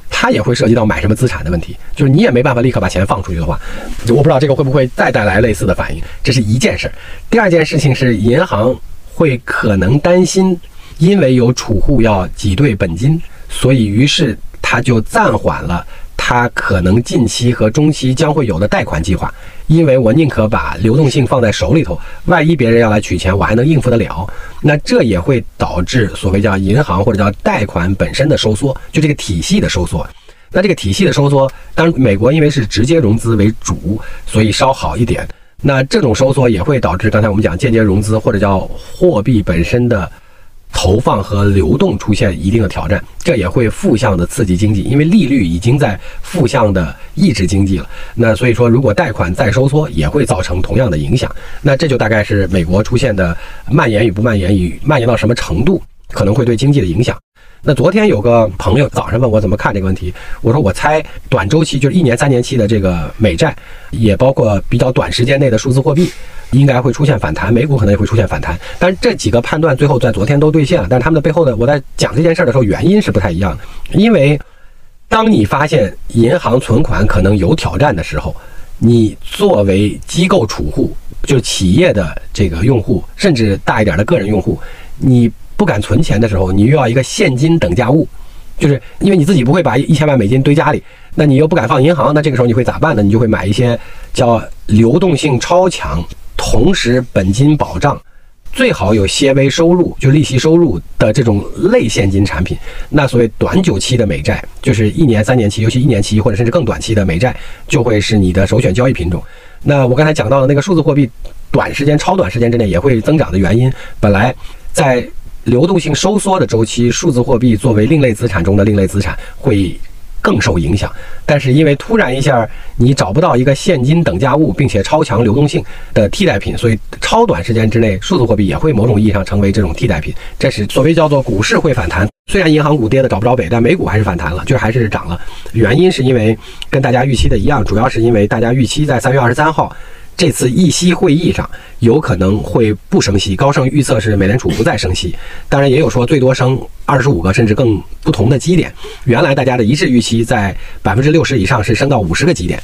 它也会涉及到买什么资产的问题，就是你也没办法立刻把钱放出去的话，我不知道这个会不会再带来类似的反应，这是一件事儿。第二件事情是银行会可能担心，因为有储户要挤兑本金，所以于是他就暂缓了。他可能近期和中期将会有的贷款计划，因为我宁可把流动性放在手里头，万一别人要来取钱，我还能应付得了。那这也会导致所谓叫银行或者叫贷款本身的收缩，就这个体系的收缩。那这个体系的收缩，当然美国因为是直接融资为主，所以稍好一点。那这种收缩也会导致刚才我们讲间接融资或者叫货币本身的。投放和流动出现一定的挑战，这也会负向的刺激经济，因为利率已经在负向的抑制经济了。那所以说，如果贷款再收缩，也会造成同样的影响。那这就大概是美国出现的蔓延与不蔓延，与蔓延到什么程度，可能会对经济的影响。那昨天有个朋友早上问我怎么看这个问题，我说我猜短周期就是一年、三年期的这个美债，也包括比较短时间内的数字货币。应该会出现反弹，美股可能也会出现反弹，但是这几个判断最后在昨天都兑现了。但是他们的背后的，我在讲这件事的时候，原因是不太一样的。因为当你发现银行存款可能有挑战的时候，你作为机构储户，就是企业的这个用户，甚至大一点的个人用户，你不敢存钱的时候，你又要一个现金等价物，就是因为你自己不会把一千万美金堆家里，那你又不敢放银行，那这个时候你会咋办呢？你就会买一些叫流动性超强。同时，本金保障最好有些微收入，就利息收入的这种类现金产品。那所谓短久期的美债，就是一年、三年期，尤其一年期或者甚至更短期的美债，就会是你的首选交易品种。那我刚才讲到的那个数字货币，短时间、超短时间之内也会增长的原因，本来在流动性收缩的周期，数字货币作为另类资产中的另类资产会。更受影响，但是因为突然一下你找不到一个现金等价物，并且超强流动性的替代品，所以超短时间之内，数字货币也会某种意义上成为这种替代品。这是所谓叫做股市会反弹。虽然银行股跌的找不着北，但美股还是反弹了，就是还是涨了。原因是因为跟大家预期的一样，主要是因为大家预期在三月二十三号。这次议息会议上有可能会不升息，高盛预测是美联储不再升息，当然也有说最多升二十五个甚至更不同的基点。原来大家的一致预期在百分之六十以上是升到五十个基点。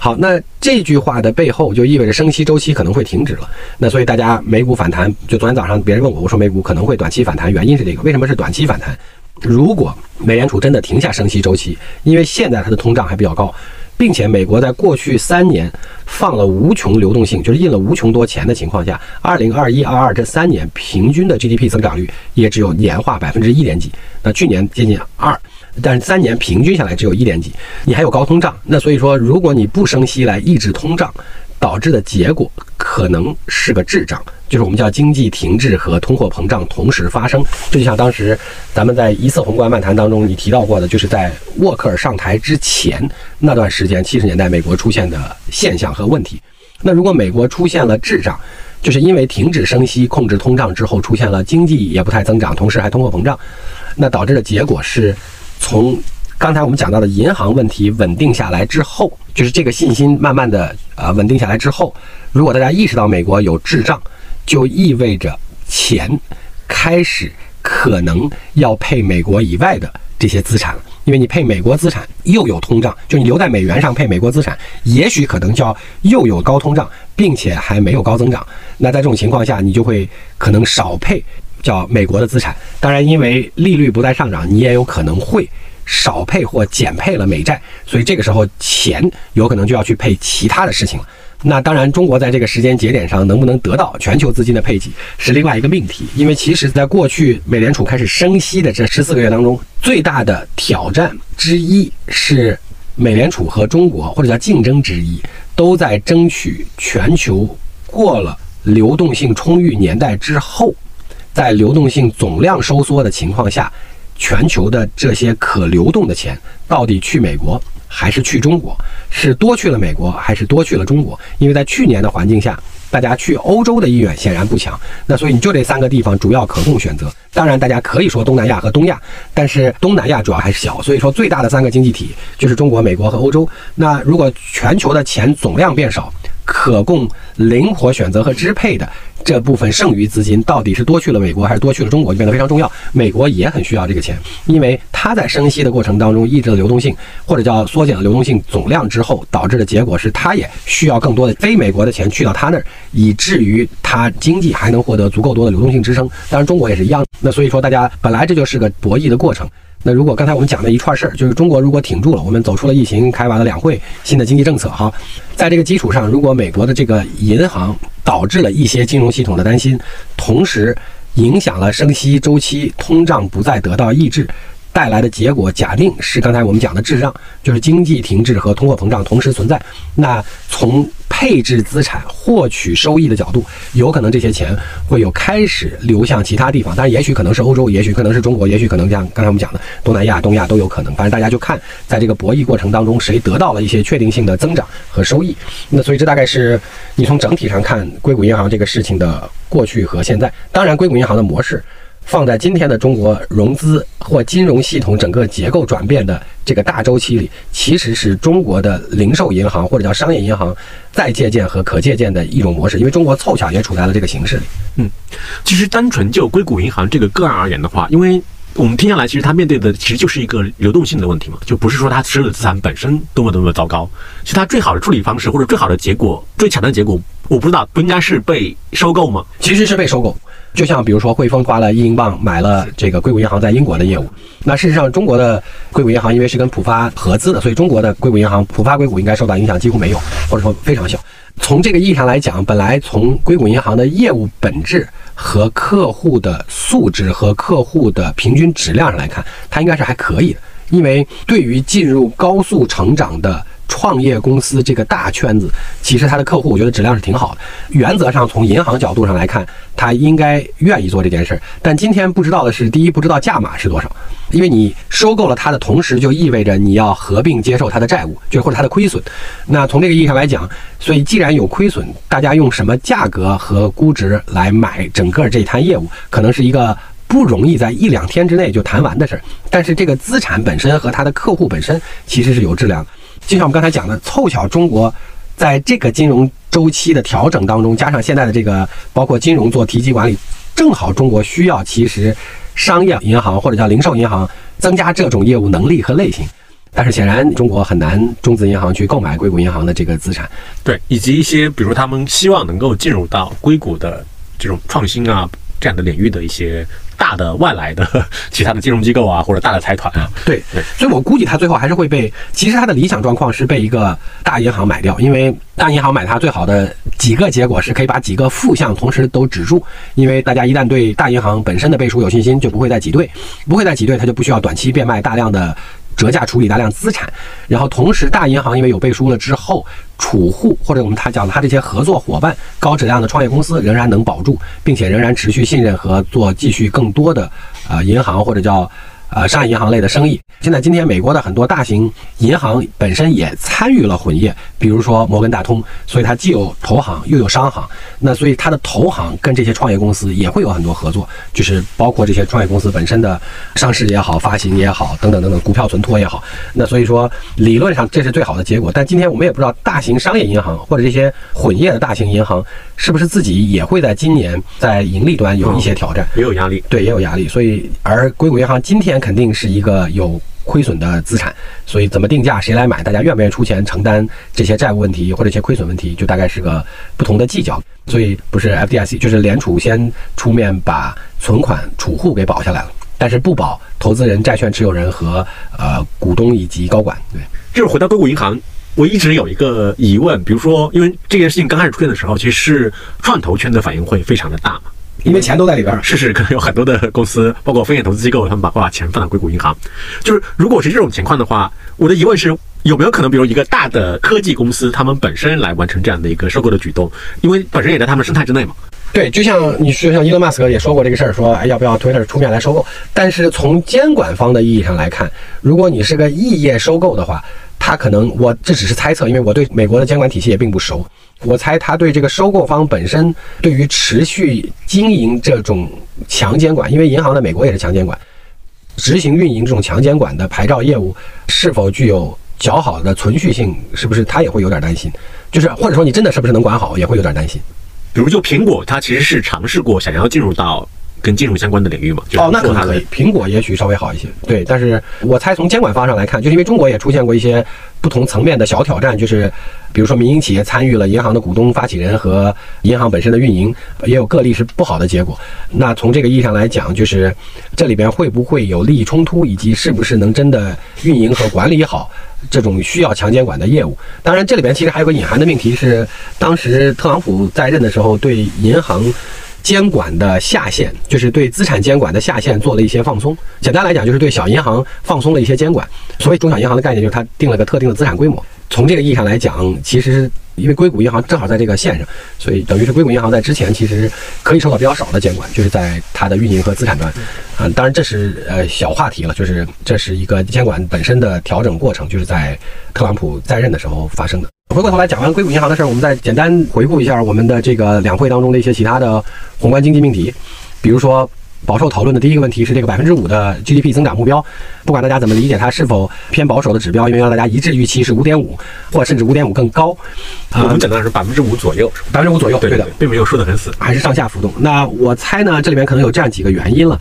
好，那这句话的背后就意味着升息周期可能会停止了。那所以大家美股反弹，就昨天早上别人问我，我说美股可能会短期反弹，原因是这个。为什么是短期反弹？如果美联储真的停下升息周期，因为现在它的通胀还比较高。并且美国在过去三年放了无穷流动性，就是印了无穷多钱的情况下，二零二一、二二这三年平均的 GDP 增长率也只有年化百分之一点几，那去年接近二，但是三年平均下来只有一点几，你还有高通胀，那所以说如果你不升息来抑制通胀。导致的结果可能是个滞胀，就是我们叫经济停滞和通货膨胀同时发生。这就像当时咱们在一次宏观漫谈当中你提到过的，就是在沃克尔上台之前那段时间，七十年代美国出现的现象和问题。那如果美国出现了滞胀，就是因为停止升息、控制通胀之后，出现了经济也不太增长，同时还通货膨胀，那导致的结果是从。刚才我们讲到的银行问题稳定下来之后，就是这个信心慢慢的呃稳定下来之后，如果大家意识到美国有滞胀，就意味着钱开始可能要配美国以外的这些资产了，因为你配美国资产又有通胀，就你留在美元上配美国资产，也许可能叫又有高通胀，并且还没有高增长。那在这种情况下，你就会可能少配叫美国的资产。当然，因为利率不再上涨，你也有可能会。少配或减配了美债，所以这个时候钱有可能就要去配其他的事情了。那当然，中国在这个时间节点上能不能得到全球资金的配给是另外一个命题。因为其实，在过去美联储开始升息的这十四个月当中，最大的挑战之一是美联储和中国或者叫竞争之一，都在争取全球过了流动性充裕年代之后，在流动性总量收缩的情况下。全球的这些可流动的钱到底去美国还是去中国？是多去了美国还是多去了中国？因为在去年的环境下，大家去欧洲的意愿显然不强。那所以你就这三个地方主要可供选择。当然，大家可以说东南亚和东亚，但是东南亚主要还是小。所以说最大的三个经济体就是中国、美国和欧洲。那如果全球的钱总量变少，可供灵活选择和支配的这部分剩余资金，到底是多去了美国还是多去了中国，就变得非常重要。美国也很需要这个钱，因为它在升息的过程当中抑制了流动性，或者叫缩减了流动性总量之后，导致的结果是它也需要更多的非美国的钱去到它那儿，以至于它经济还能获得足够多的流动性支撑。当然，中国也是一样。那所以说，大家本来这就是个博弈的过程。那如果刚才我们讲的一串事儿，就是中国如果挺住了，我们走出了疫情，开完了两会，新的经济政策哈，在这个基础上，如果美国的这个银行导致了一些金融系统的担心，同时影响了升息周期，通胀不再得到抑制。带来的结果，假定是刚才我们讲的滞胀，就是经济停滞和通货膨胀同时存在。那从配置资产、获取收益的角度，有可能这些钱会有开始流向其他地方，当然也许可能是欧洲，也许可能是中国，也许可能像刚才我们讲的东南亚、东亚都有可能。反正大家就看在这个博弈过程当中，谁得到了一些确定性的增长和收益。那所以这大概是你从整体上看硅谷银行这个事情的过去和现在。当然，硅谷银行的模式。放在今天的中国融资或金融系统整个结构转变的这个大周期里，其实是中国的零售银行或者叫商业银行再借鉴和可借鉴的一种模式。因为中国凑巧也处在了这个形势里。嗯，其实单纯就硅谷银行这个个案而言的话，因为我们听下来，其实它面对的其实就是一个流动性的问题嘛，就不是说它持有的资产本身多么多么糟糕。其实它最好的处理方式或者最好的结果、最强的结果，我不知道不应该是被收购吗？其实是被收购。就像比如说，汇丰花了一英镑买了这个硅谷银行在英国的业务。那事实上，中国的硅谷银行因为是跟浦发合资的，所以中国的硅谷银行浦发硅谷应该受到影响几乎没有，或者说非常小。从这个意义上来讲，本来从硅谷银行的业务本质和客户的素质和客户的平均质量上来看，它应该是还可以的。因为对于进入高速成长的创业公司这个大圈子，其实他的客户我觉得质量是挺好的。原则上从银行角度上来看，他应该愿意做这件事儿。但今天不知道的是，第一不知道价码是多少，因为你收购了它的同时，就意味着你要合并接受它的债务，就或者它的亏损。那从这个意义上来讲，所以既然有亏损，大家用什么价格和估值来买整个这摊业务，可能是一个不容易在一两天之内就谈完的事儿。但是这个资产本身和它的客户本身其实是有质量的。就像我们刚才讲的，凑巧中国在这个金融周期的调整当中，加上现在的这个包括金融做提及管理，正好中国需要其实商业银行或者叫零售银行增加这种业务能力和类型。但是显然中国很难中资银行去购买硅谷银行的这个资产，对，以及一些比如他们希望能够进入到硅谷的这种创新啊这样的领域的一些。大的外来的 其他的金融机构啊，或者大的财团啊，对对，所以我估计他最后还是会被。其实他的理想状况是被一个大银行买掉，因为大银行买它最好的几个结果是可以把几个负向同时都止住。因为大家一旦对大银行本身的背书有信心，就不会再挤兑，不会再挤兑，它就不需要短期变卖大量的。折价处理大量资产，然后同时大银行因为有背书了之后，储户或者我们他讲的他这些合作伙伴，高质量的创业公司仍然能保住，并且仍然持续信任和做继续更多的呃银行或者叫。呃，商业银行类的生意，现在今天美国的很多大型银行本身也参与了混业，比如说摩根大通，所以它既有投行又有商行，那所以它的投行跟这些创业公司也会有很多合作，就是包括这些创业公司本身的上市也好、发行也好等等等等，股票存托也好，那所以说理论上这是最好的结果，但今天我们也不知道大型商业银行或者这些混业的大型银行是不是自己也会在今年在盈利端有一些挑战，也有压力，对，也有压力，所以而硅谷银行今天。肯定是一个有亏损的资产，所以怎么定价，谁来买，大家愿不愿意出钱承担这些债务问题或者一些亏损问题，就大概是个不同的计较。所以不是 FDIC，就是联储先出面把存款储户给保下来了，但是不保投资人、债券持有人和呃股东以及高管。对，就是回到硅谷银行，我一直有一个疑问，比如说，因为这件事情刚开始出现的时候，其实创投圈的反应会非常的大嘛。因为钱都在里边，是是，可能有很多的公司，包括风险投资机构，他们把把钱放到硅谷银行。就是如果是这种情况的话，我的疑问是有没有可能，比如一个大的科技公司，他们本身来完成这样的一个收购的举动，因为本身也在他们生态之内嘛。对，就像你说，像伊隆马斯克也说过这个事儿，说哎要不要 Twitter 出面来收购？但是从监管方的意义上来看，如果你是个异业收购的话，他可能我这只是猜测，因为我对美国的监管体系也并不熟。我猜他对这个收购方本身对于持续经营这种强监管，因为银行在美国也是强监管，执行运营这种强监管的牌照业务是否具有较好的存续性，是不是他也会有点担心？就是或者说你真的是不是能管好，也会有点担心。比如就苹果，它其实是尝试过想要进入到跟金融相关的领域嘛。就是哦，那可能可以，苹果也许稍微好一些。对，但是我猜从监管方上来看，就是因为中国也出现过一些不同层面的小挑战，就是比如说民营企业参与了银行的股东、发起人和银行本身的运营，也有个例是不好的结果。那从这个意义上来讲，就是这里边会不会有利益冲突，以及是不是能真的运营和管理好这种需要强监管的业务？当然，这里边其实还有个隐含的命题是，当时特朗普在任的时候对银行。监管的下限，就是对资产监管的下限做了一些放松。简单来讲，就是对小银行放松了一些监管。所以中小银行的概念，就是它定了个特定的资产规模。从这个意义上来讲，其实因为硅谷银行正好在这个线上，所以等于是硅谷银行在之前其实可以受到比较少的监管，就是在它的运营和资产端。嗯，当然这是呃小话题了，就是这是一个监管本身的调整过程，就是在特朗普在任的时候发生的。回过头来讲完硅谷银行的事儿，我们再简单回顾一下我们的这个两会当中的一些其他的宏观经济命题，比如说。饱受讨论的第一个问题是这个百分之五的 GDP 增长目标，不管大家怎么理解它是否偏保守的指标，因为让大家一致预期是五点五，或甚至五点五更高。我们讲的是百分之五左右，百分之五左右，对的，并没有说得很死，还是上下浮动。那我猜呢，这里面可能有这样几个原因了。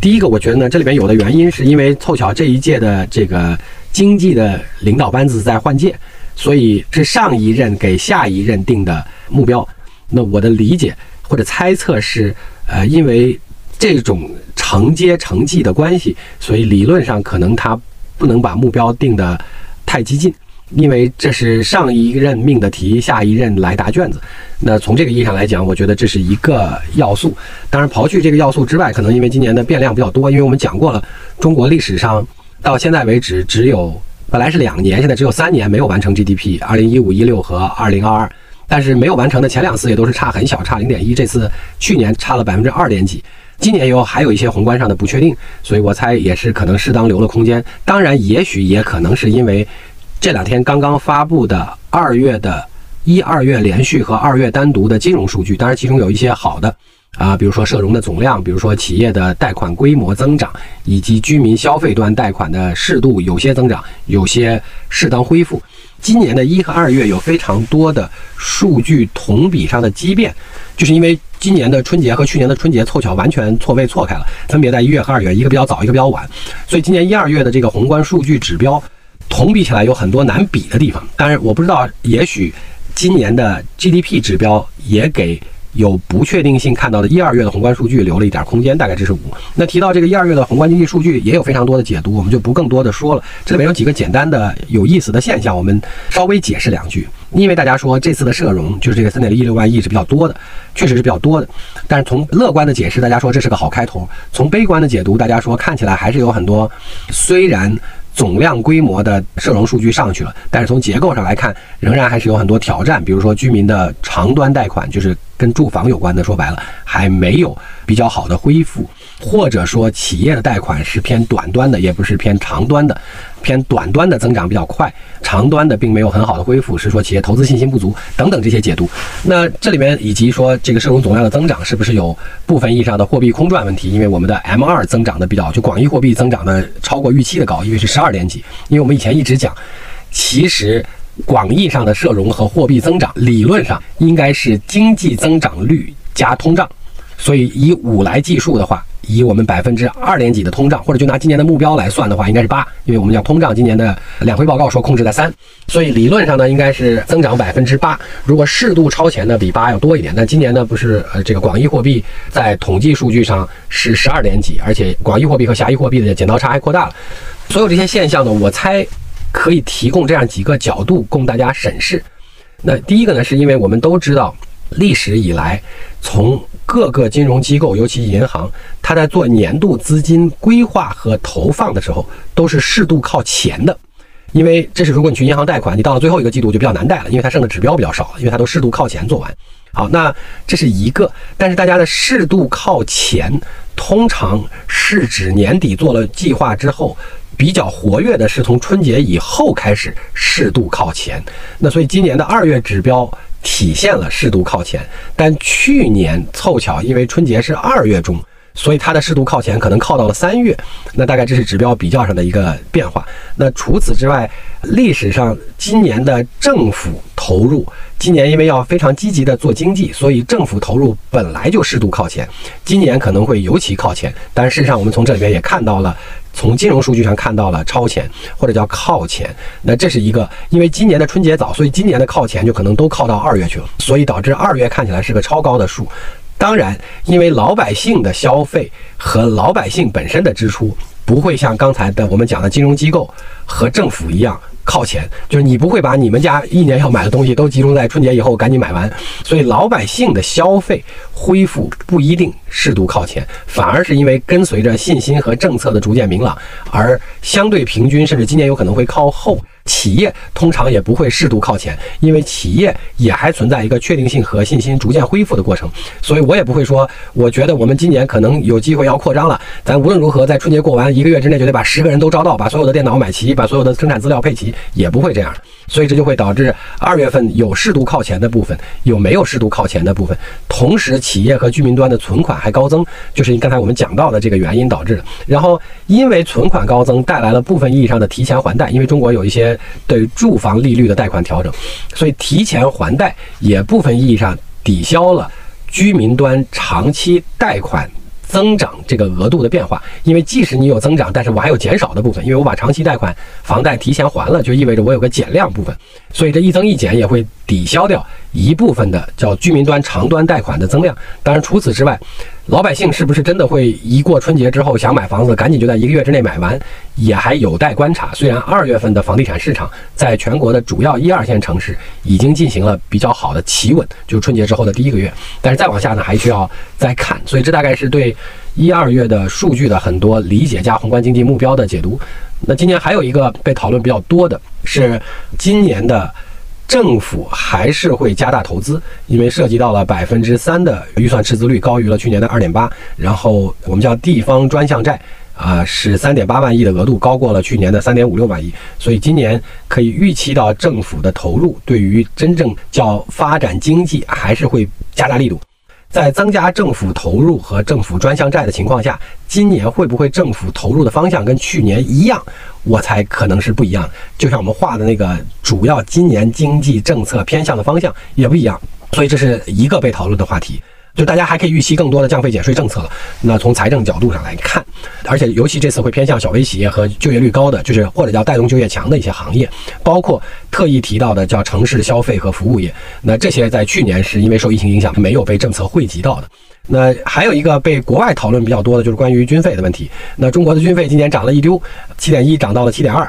第一个，我觉得呢，这里面有的原因是因为凑巧这一届的这个经济的领导班子在换届，所以是上一任给下一任定的目标。那我的理解或者猜测是，呃，因为。这种承接承继的关系，所以理论上可能他不能把目标定得太激进，因为这是上一任命的题，下一任来答卷子。那从这个意义上来讲，我觉得这是一个要素。当然，刨去这个要素之外，可能因为今年的变量比较多，因为我们讲过了，中国历史上到现在为止只有本来是两年，现在只有三年没有完成 GDP，二零一五一六和二零二二。但是没有完成的前两次也都是差很小，差零点一。这次去年差了百分之二点几。今年有还有一些宏观上的不确定，所以我猜也是可能适当留了空间。当然，也许也可能是因为这两天刚刚发布的二月的一二月连续和二月单独的金融数据，当然其中有一些好的啊，比如说社融的总量，比如说企业的贷款规模增长，以及居民消费端贷款的适度有些增长，有些适当恢复。今年的一和二月有非常多的数据同比上的畸变，就是因为。今年的春节和去年的春节凑巧完全错位错开了，分别在一月和二月，一个比较早，一个比较晚，所以今年一二月的这个宏观数据指标同比起来有很多难比的地方。但是，我不知道，也许今年的 GDP 指标也给。有不确定性看到的一二月的宏观数据留了一点空间，大概这是五。那提到这个一二月的宏观经济数据也有非常多的解读，我们就不更多的说了。这里面有几个简单的有意思的现象，我们稍微解释两句。因为大家说这次的社融就是这个三点一六万亿是比较多的，确实是比较多的。但是从乐观的解释，大家说这是个好开头；从悲观的解读，大家说看起来还是有很多虽然。总量规模的社融数据上去了，但是从结构上来看，仍然还是有很多挑战。比如说，居民的长端贷款，就是跟住房有关的，说白了还没有比较好的恢复。或者说，企业的贷款是偏短端的，也不是偏长端的，偏短端的增长比较快，长端的并没有很好的恢复，是说企业投资信心不足等等这些解读。那这里面以及说这个社融总量的增长是不是有部分意义上的货币空转问题？因为我们的 M 二增长的比较，就广义货币增长的超过预期的高，因为是十二点几。因为我们以前一直讲，其实广义上的社融和货币增长理论上应该是经济增长率加通胀，所以以五来计数的话。以我们百分之二点几的通胀，或者就拿今年的目标来算的话，应该是八，因为我们讲通胀今年的两会报告说控制在三，所以理论上呢应该是增长百分之八。如果适度超前呢，比八要多一点。但今年呢不是呃这个广义货币在统计数据上是十二点几，而且广义货币和狭义货币的剪刀差还扩大了。所有这些现象呢，我猜可以提供这样几个角度供大家审视。那第一个呢，是因为我们都知道历史以来从各个金融机构，尤其银行，它在做年度资金规划和投放的时候，都是适度靠前的。因为这是如果你去银行贷款，你到了最后一个季度就比较难贷了，因为它剩的指标比较少，因为它都适度靠前做完。好，那这是一个。但是大家的适度靠前，通常是指年底做了计划之后，比较活跃的是从春节以后开始适度靠前。那所以今年的二月指标。体现了适度靠前，但去年凑巧因为春节是二月中，所以它的适度靠前可能靠到了三月，那大概这是指标比较上的一个变化。那除此之外，历史上今年的政府投入，今年因为要非常积极的做经济，所以政府投入本来就适度靠前，今年可能会尤其靠前。但事实上，我们从这里边也看到了，从金融数据上看到了超前或者叫靠前。那这是一个，因为今年的春节早，所以今年的靠前就可能都靠到二月去了，所以导致二月看起来是个超高的数。当然，因为老百姓的消费和老百姓本身的支出不会像刚才的我们讲的金融机构和政府一样靠前，就是你不会把你们家一年要买的东西都集中在春节以后赶紧买完，所以老百姓的消费恢复不一定适度靠前，反而是因为跟随着信心和政策的逐渐明朗而相对平均，甚至今年有可能会靠后。企业通常也不会适度靠前，因为企业也还存在一个确定性和信心逐渐恢复的过程，所以我也不会说，我觉得我们今年可能有机会要扩张了，咱无论如何在春节过完一个月之内就得把十个人都招到，把所有的电脑买齐，把所有的生产资料配齐，也不会这样。所以这就会导致二月份有适度靠前的部分，有没有适度靠前的部分。同时，企业和居民端的存款还高增，就是刚才我们讲到的这个原因导致的。然后，因为存款高增带来了部分意义上的提前还贷，因为中国有一些对住房利率的贷款调整，所以提前还贷也部分意义上抵消了居民端长期贷款。增长这个额度的变化，因为即使你有增长，但是我还有减少的部分，因为我把长期贷款房贷提前还了，就意味着我有个减量部分，所以这一增一减也会抵消掉一部分的叫居民端长端贷款的增量。当然，除此之外。老百姓是不是真的会一过春节之后想买房子，赶紧就在一个月之内买完，也还有待观察。虽然二月份的房地产市场在全国的主要一二线城市已经进行了比较好的企稳，就是春节之后的第一个月，但是再往下呢，还需要再看。所以这大概是对一二月的数据的很多理解加宏观经济目标的解读。那今年还有一个被讨论比较多的是今年的。政府还是会加大投资，因为涉及到了百分之三的预算赤字率，高于了去年的二点八。然后我们叫地方专项债，啊，是三点八万亿的额度，高过了去年的三点五六万亿。所以今年可以预期到政府的投入，对于真正叫发展经济，还是会加大力度。在增加政府投入和政府专项债的情况下，今年会不会政府投入的方向跟去年一样？我猜可能是不一样。就像我们画的那个主要今年经济政策偏向的方向也不一样，所以这是一个被讨论的话题。就大家还可以预期更多的降费减税政策了。那从财政角度上来看，而且尤其这次会偏向小微企业和就业率高的，就是或者叫带动就业强的一些行业，包括特意提到的叫城市消费和服务业。那这些在去年是因为受疫情影响没有被政策惠及到的。那还有一个被国外讨论比较多的就是关于军费的问题。那中国的军费今年涨了一丢，七点一涨到了七点二，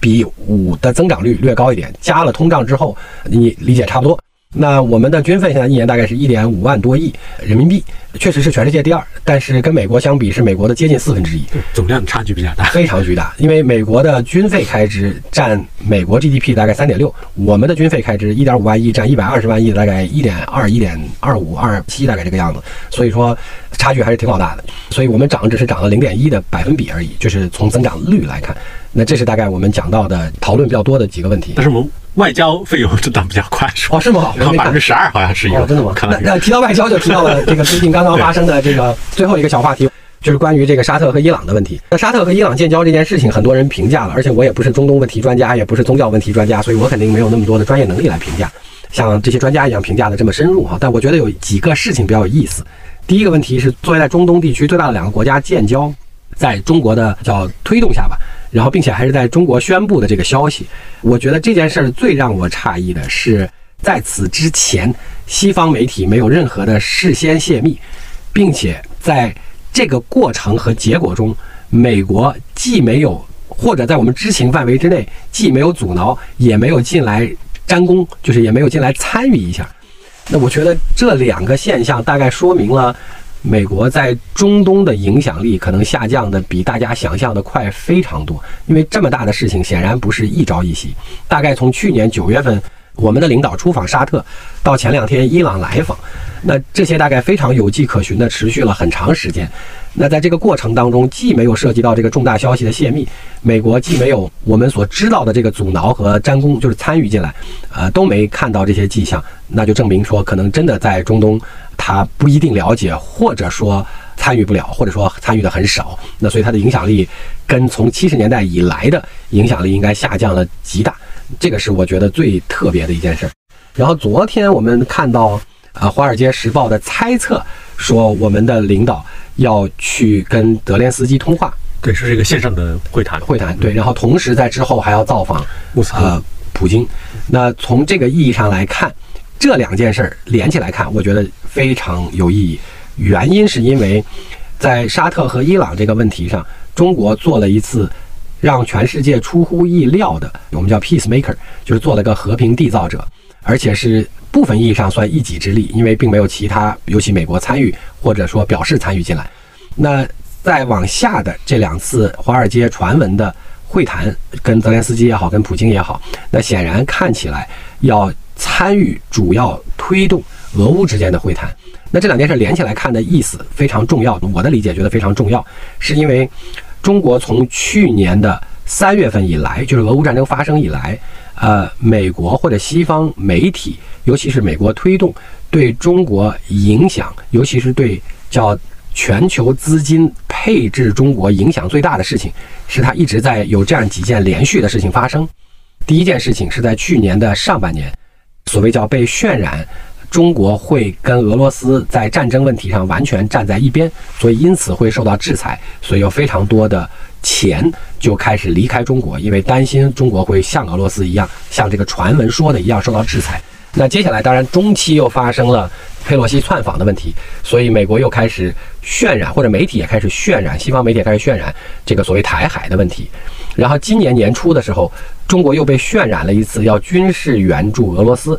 比五的增长率略高一点，加了通胀之后，你理解差不多。那我们的军费现在一年大概是一点五万多亿人民币，确实是全世界第二，但是跟美国相比是美国的接近四分之一，总量差距比较大，非常巨大。因为美国的军费开支占美国 GDP 大概三点六，我们的军费开支一点五万亿占一百二十万亿，大概一点二、一点二五、二七，大概这个样子。所以说差距还是挺老大的。所以我们涨只是涨了零点一的百分比而已，就是从增长率来看。那这是大概我们讲到的讨论比较多的几个问题。但是我们。外交费用增长比较快，是吧？哦，是吗？然后百分之十二好像是有，真的吗？那那提到外交，就提到了这个最近刚刚发生的这个最后一个小话题，就是关于这个沙特和伊朗的问题。那沙特和伊朗建交这件事情，很多人评价了，而且我也不是中东问题专家，也不是宗教问题专家，所以我肯定没有那么多的专业能力来评价，像这些专家一样评价的这么深入哈。但我觉得有几个事情比较有意思。第一个问题是，作为在中东地区最大的两个国家建交，在中国的叫推动下吧。然后，并且还是在中国宣布的这个消息，我觉得这件事儿最让我诧异的是，在此之前，西方媒体没有任何的事先泄密，并且在这个过程和结果中，美国既没有或者在我们知情范围之内，既没有阻挠，也没有进来沾功，就是也没有进来参与一下。那我觉得这两个现象大概说明了。美国在中东的影响力可能下降的比大家想象的快非常多，因为这么大的事情显然不是一朝一夕。大概从去年九月份，我们的领导出访沙特，到前两天伊朗来访，那这些大概非常有迹可循的持续了很长时间。那在这个过程当中，既没有涉及到这个重大消息的泄密，美国既没有我们所知道的这个阻挠和沾功，就是参与进来，呃，都没看到这些迹象，那就证明说，可能真的在中东。他不一定了解，或者说参与不了，或者说参与的很少。那所以他的影响力跟从七十年代以来的影响力应该下降了极大，这个是我觉得最特别的一件事。然后昨天我们看到啊，《华尔街时报》的猜测说，我们的领导要去跟泽连斯基通话，对，是一个线上的会谈。会谈对，然后同时在之后还要造访莫斯科呃普京。那从这个意义上来看，这两件事儿连起来看，我觉得非常有意义。原因是因为在沙特和伊朗这个问题上，中国做了一次让全世界出乎意料的，我们叫 peacemaker，就是做了个和平缔造者，而且是部分意义上算一己之力，因为并没有其他，尤其美国参与或者说表示参与进来。那再往下的这两次华尔街传闻的会谈，跟泽连斯基也好，跟普京也好，那显然看起来要参与主要推动俄乌之间的会谈。那这两件事连起来看的意思非常重要，我的理解觉得非常重要，是因为中国从去年的三月份以来，就是俄乌战争发生以来，呃，美国或者西方媒体，尤其是美国推动对中国影响，尤其是对叫全球资金配置中国影响最大的事情，是它一直在有这样几件连续的事情发生。第一件事情是在去年的上半年，所谓叫被渲染。中国会跟俄罗斯在战争问题上完全站在一边，所以因此会受到制裁，所以有非常多的钱就开始离开中国，因为担心中国会像俄罗斯一样，像这个传闻说的一样受到制裁。那接下来当然中期又发生了佩洛西窜访的问题，所以美国又开始渲染，或者媒体也开始渲染，西方媒体也开始渲染这个所谓台海的问题。然后今年年初的时候，中国又被渲染了一次要军事援助俄罗斯。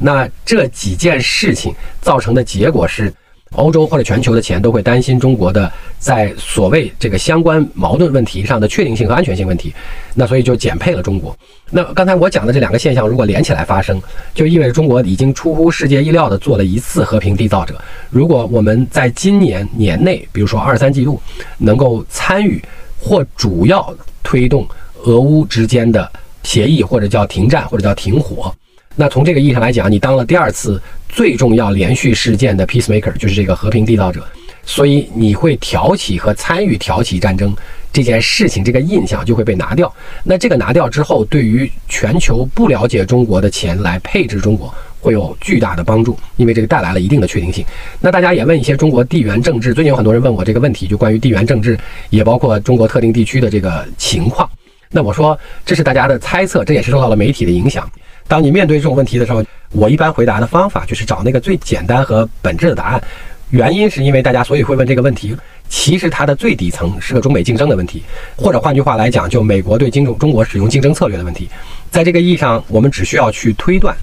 那这几件事情造成的结果是，欧洲或者全球的钱都会担心中国的在所谓这个相关矛盾问题上的确定性和安全性问题，那所以就减配了中国。那刚才我讲的这两个现象如果连起来发生，就意味着中国已经出乎世界意料的做了一次和平缔造者。如果我们在今年年内，比如说二三季度，能够参与或主要推动俄乌之间的协议，或者叫停战，或者叫停火。那从这个意义上来讲，你当了第二次最重要连续事件的 peacemaker，就是这个和平缔造者，所以你会挑起和参与挑起战争这件事情，这个印象就会被拿掉。那这个拿掉之后，对于全球不了解中国的钱来配置中国，会有巨大的帮助，因为这个带来了一定的确定性。那大家也问一些中国地缘政治，最近有很多人问我这个问题，就关于地缘政治，也包括中国特定地区的这个情况。那我说这是大家的猜测，这也是受到了媒体的影响。当你面对这种问题的时候，我一般回答的方法就是找那个最简单和本质的答案。原因是因为大家所以会问这个问题，其实它的最底层是个中美竞争的问题，或者换句话来讲，就美国对金中中国使用竞争策略的问题。在这个意义上，我们只需要去推断，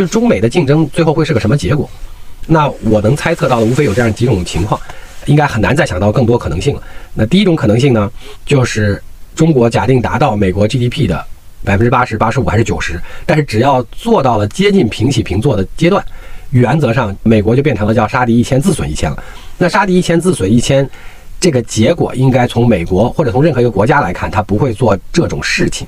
就中美的竞争最后会是个什么结果。那我能猜测到的无非有这样几种情况，应该很难再想到更多可能性了。那第一种可能性呢，就是中国假定达到美国 GDP 的。百分之八十八十五还是九十，但是只要做到了接近平起平坐的阶段，原则上美国就变成了叫杀敌一千自损一千了。那杀敌一千自损一千，这个结果应该从美国或者从任何一个国家来看，他不会做这种事情。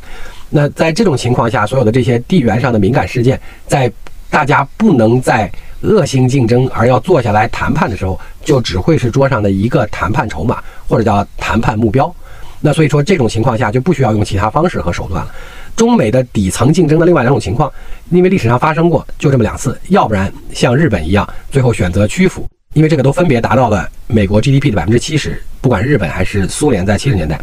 那在这种情况下，所有的这些地缘上的敏感事件，在大家不能在恶性竞争而要坐下来谈判的时候，就只会是桌上的一个谈判筹码或者叫谈判目标。那所以说这种情况下就不需要用其他方式和手段了。中美的底层竞争的另外两种情况，因为历史上发生过，就这么两次。要不然像日本一样，最后选择屈服，因为这个都分别达到了美国 GDP 的百分之七十，不管日本还是苏联，在七十年代；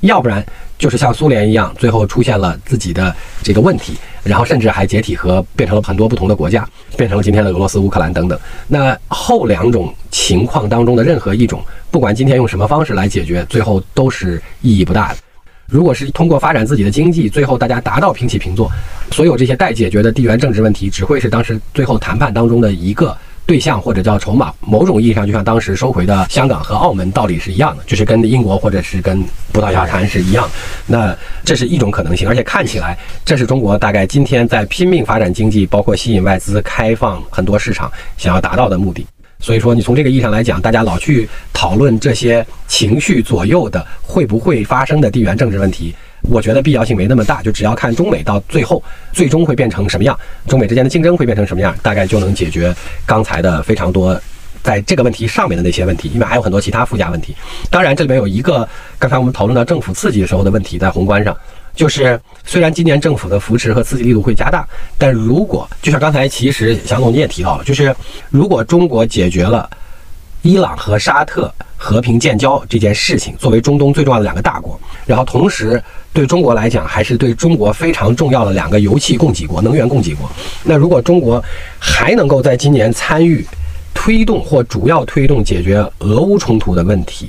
要不然就是像苏联一样，最后出现了自己的这个问题，然后甚至还解体和变成了很多不同的国家，变成了今天的俄罗斯、乌克兰等等。那后两种情况当中的任何一种，不管今天用什么方式来解决，最后都是意义不大的。如果是通过发展自己的经济，最后大家达到平起平坐，所有这些待解决的地缘政治问题，只会是当时最后谈判当中的一个对象或者叫筹码。某种意义上，就像当时收回的香港和澳门道理是一样的，就是跟英国或者是跟葡萄牙谈是一样。那这是一种可能性，而且看起来这是中国大概今天在拼命发展经济，包括吸引外资、开放很多市场，想要达到的目的。所以说，你从这个意义上来讲，大家老去讨论这些情绪左右的会不会发生的地缘政治问题，我觉得必要性没那么大。就只要看中美到最后最终会变成什么样，中美之间的竞争会变成什么样，大概就能解决刚才的非常多在这个问题上面的那些问题，因为还有很多其他附加问题。当然，这里面有一个刚才我们讨论到政府刺激的时候的问题，在宏观上，就是虽然今年政府的扶持和刺激力度会加大，但如果就像刚才其实祥总你也提到了，就是如果中国解决了伊朗和沙特和平建交这件事情，作为中东最重要的两个大国，然后同时对中国来讲还是对中国非常重要的两个油气供给国、能源供给国，那如果中国还能够在今年参与推动或主要推动解决俄乌冲突的问题，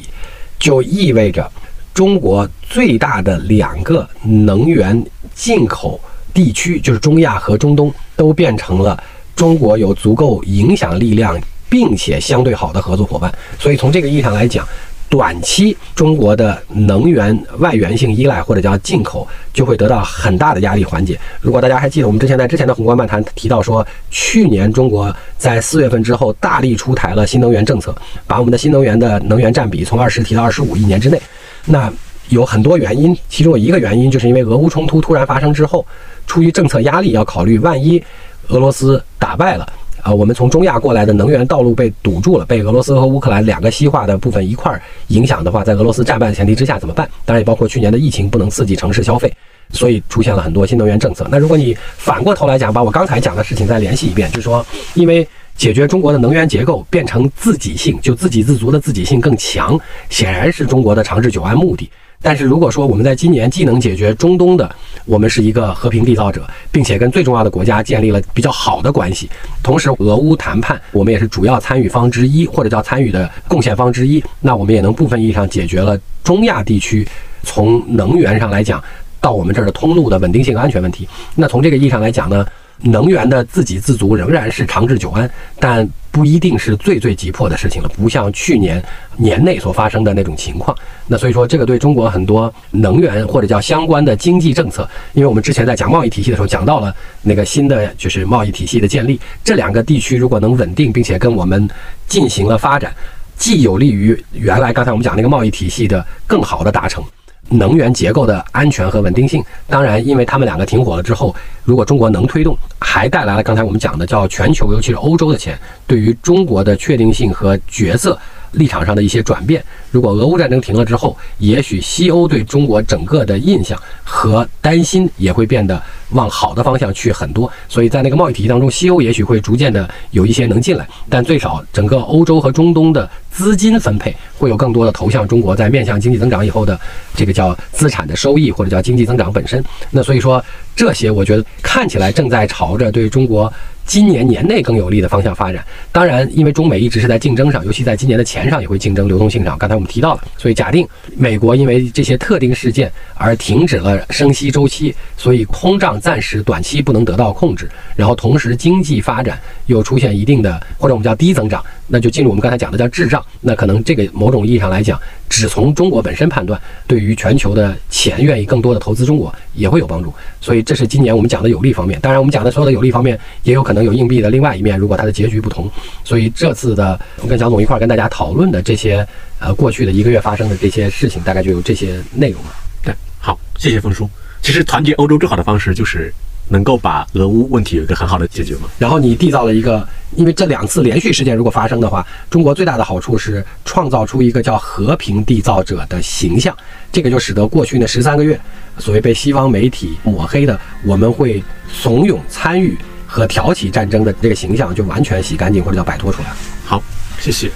就意味着中国最大的两个能源进口地区，就是中亚和中东，都变成了中国有足够影响力量并且相对好的合作伙伴。所以从这个意义上来讲，短期中国的能源外源性依赖或者叫进口就会得到很大的压力缓解。如果大家还记得，我们之前在之前的宏观漫谈提到说，去年中国在四月份之后大力出台了新能源政策，把我们的新能源的能源占比从二十提到二十五，一年之内。那有很多原因，其中有一个原因就是因为俄乌冲突突然发生之后，出于政策压力，要考虑万一俄罗斯打败了。啊，我们从中亚过来的能源道路被堵住了，被俄罗斯和乌克兰两个西化的部分一块儿影响的话，在俄罗斯战败的前提之下怎么办？当然也包括去年的疫情不能刺激城市消费，所以出现了很多新能源政策。那如果你反过头来讲，把我刚才讲的事情再联系一遍，就是说，因为解决中国的能源结构变成自给性，就自给自足的自给性更强，显然是中国的长治久安目的。但是如果说我们在今年既能解决中东的，我们是一个和平缔造者，并且跟最重要的国家建立了比较好的关系，同时俄乌谈判我们也是主要参与方之一，或者叫参与的贡献方之一，那我们也能部分意义上解决了中亚地区从能源上来讲到我们这儿的通路的稳定性、安全问题。那从这个意义上来讲呢？能源的自给自足仍然是长治久安，但不一定是最最急迫的事情了，不像去年年内所发生的那种情况。那所以说，这个对中国很多能源或者叫相关的经济政策，因为我们之前在讲贸易体系的时候讲到了那个新的就是贸易体系的建立，这两个地区如果能稳定并且跟我们进行了发展，既有利于原来刚才我们讲那个贸易体系的更好的达成。能源结构的安全和稳定性，当然，因为他们两个停火了之后，如果中国能推动，还带来了刚才我们讲的叫全球，尤其是欧洲的钱，对于中国的确定性和角色。立场上的一些转变，如果俄乌战争停了之后，也许西欧对中国整个的印象和担心也会变得往好的方向去很多。所以在那个贸易体系当中，西欧也许会逐渐的有一些能进来，但最少整个欧洲和中东的资金分配会有更多的投向中国，在面向经济增长以后的这个叫资产的收益或者叫经济增长本身。那所以说这些，我觉得看起来正在朝着对中国。今年年内更有利的方向发展，当然，因为中美一直是在竞争上，尤其在今年的钱上也会竞争，流动性上。刚才我们提到了，所以假定美国因为这些特定事件而停止了升息周期，所以通胀暂时短期不能得到控制，然后同时经济发展又出现一定的或者我们叫低增长，那就进入我们刚才讲的叫滞胀。那可能这个某种意义上来讲，只从中国本身判断，对于全球的钱愿意更多的投资中国也会有帮助。所以这是今年我们讲的有利方面。当然，我们讲的所有的有利方面也有可能。有硬币的另外一面，如果它的结局不同，所以这次的我跟蒋总一块跟大家讨论的这些，呃，过去的一个月发生的这些事情，大概就有这些内容了。对，好，谢谢峰叔。其实团结欧洲最好的方式就是能够把俄乌问题有一个很好的解决吗。然后你缔造了一个，因为这两次连续事件如果发生的话，中国最大的好处是创造出一个叫和平缔造者的形象，这个就使得过去那十三个月所谓被西方媒体抹黑的，我们会怂恿参与。和挑起战争的这个形象就完全洗干净，或者叫摆脱出来。好，谢谢。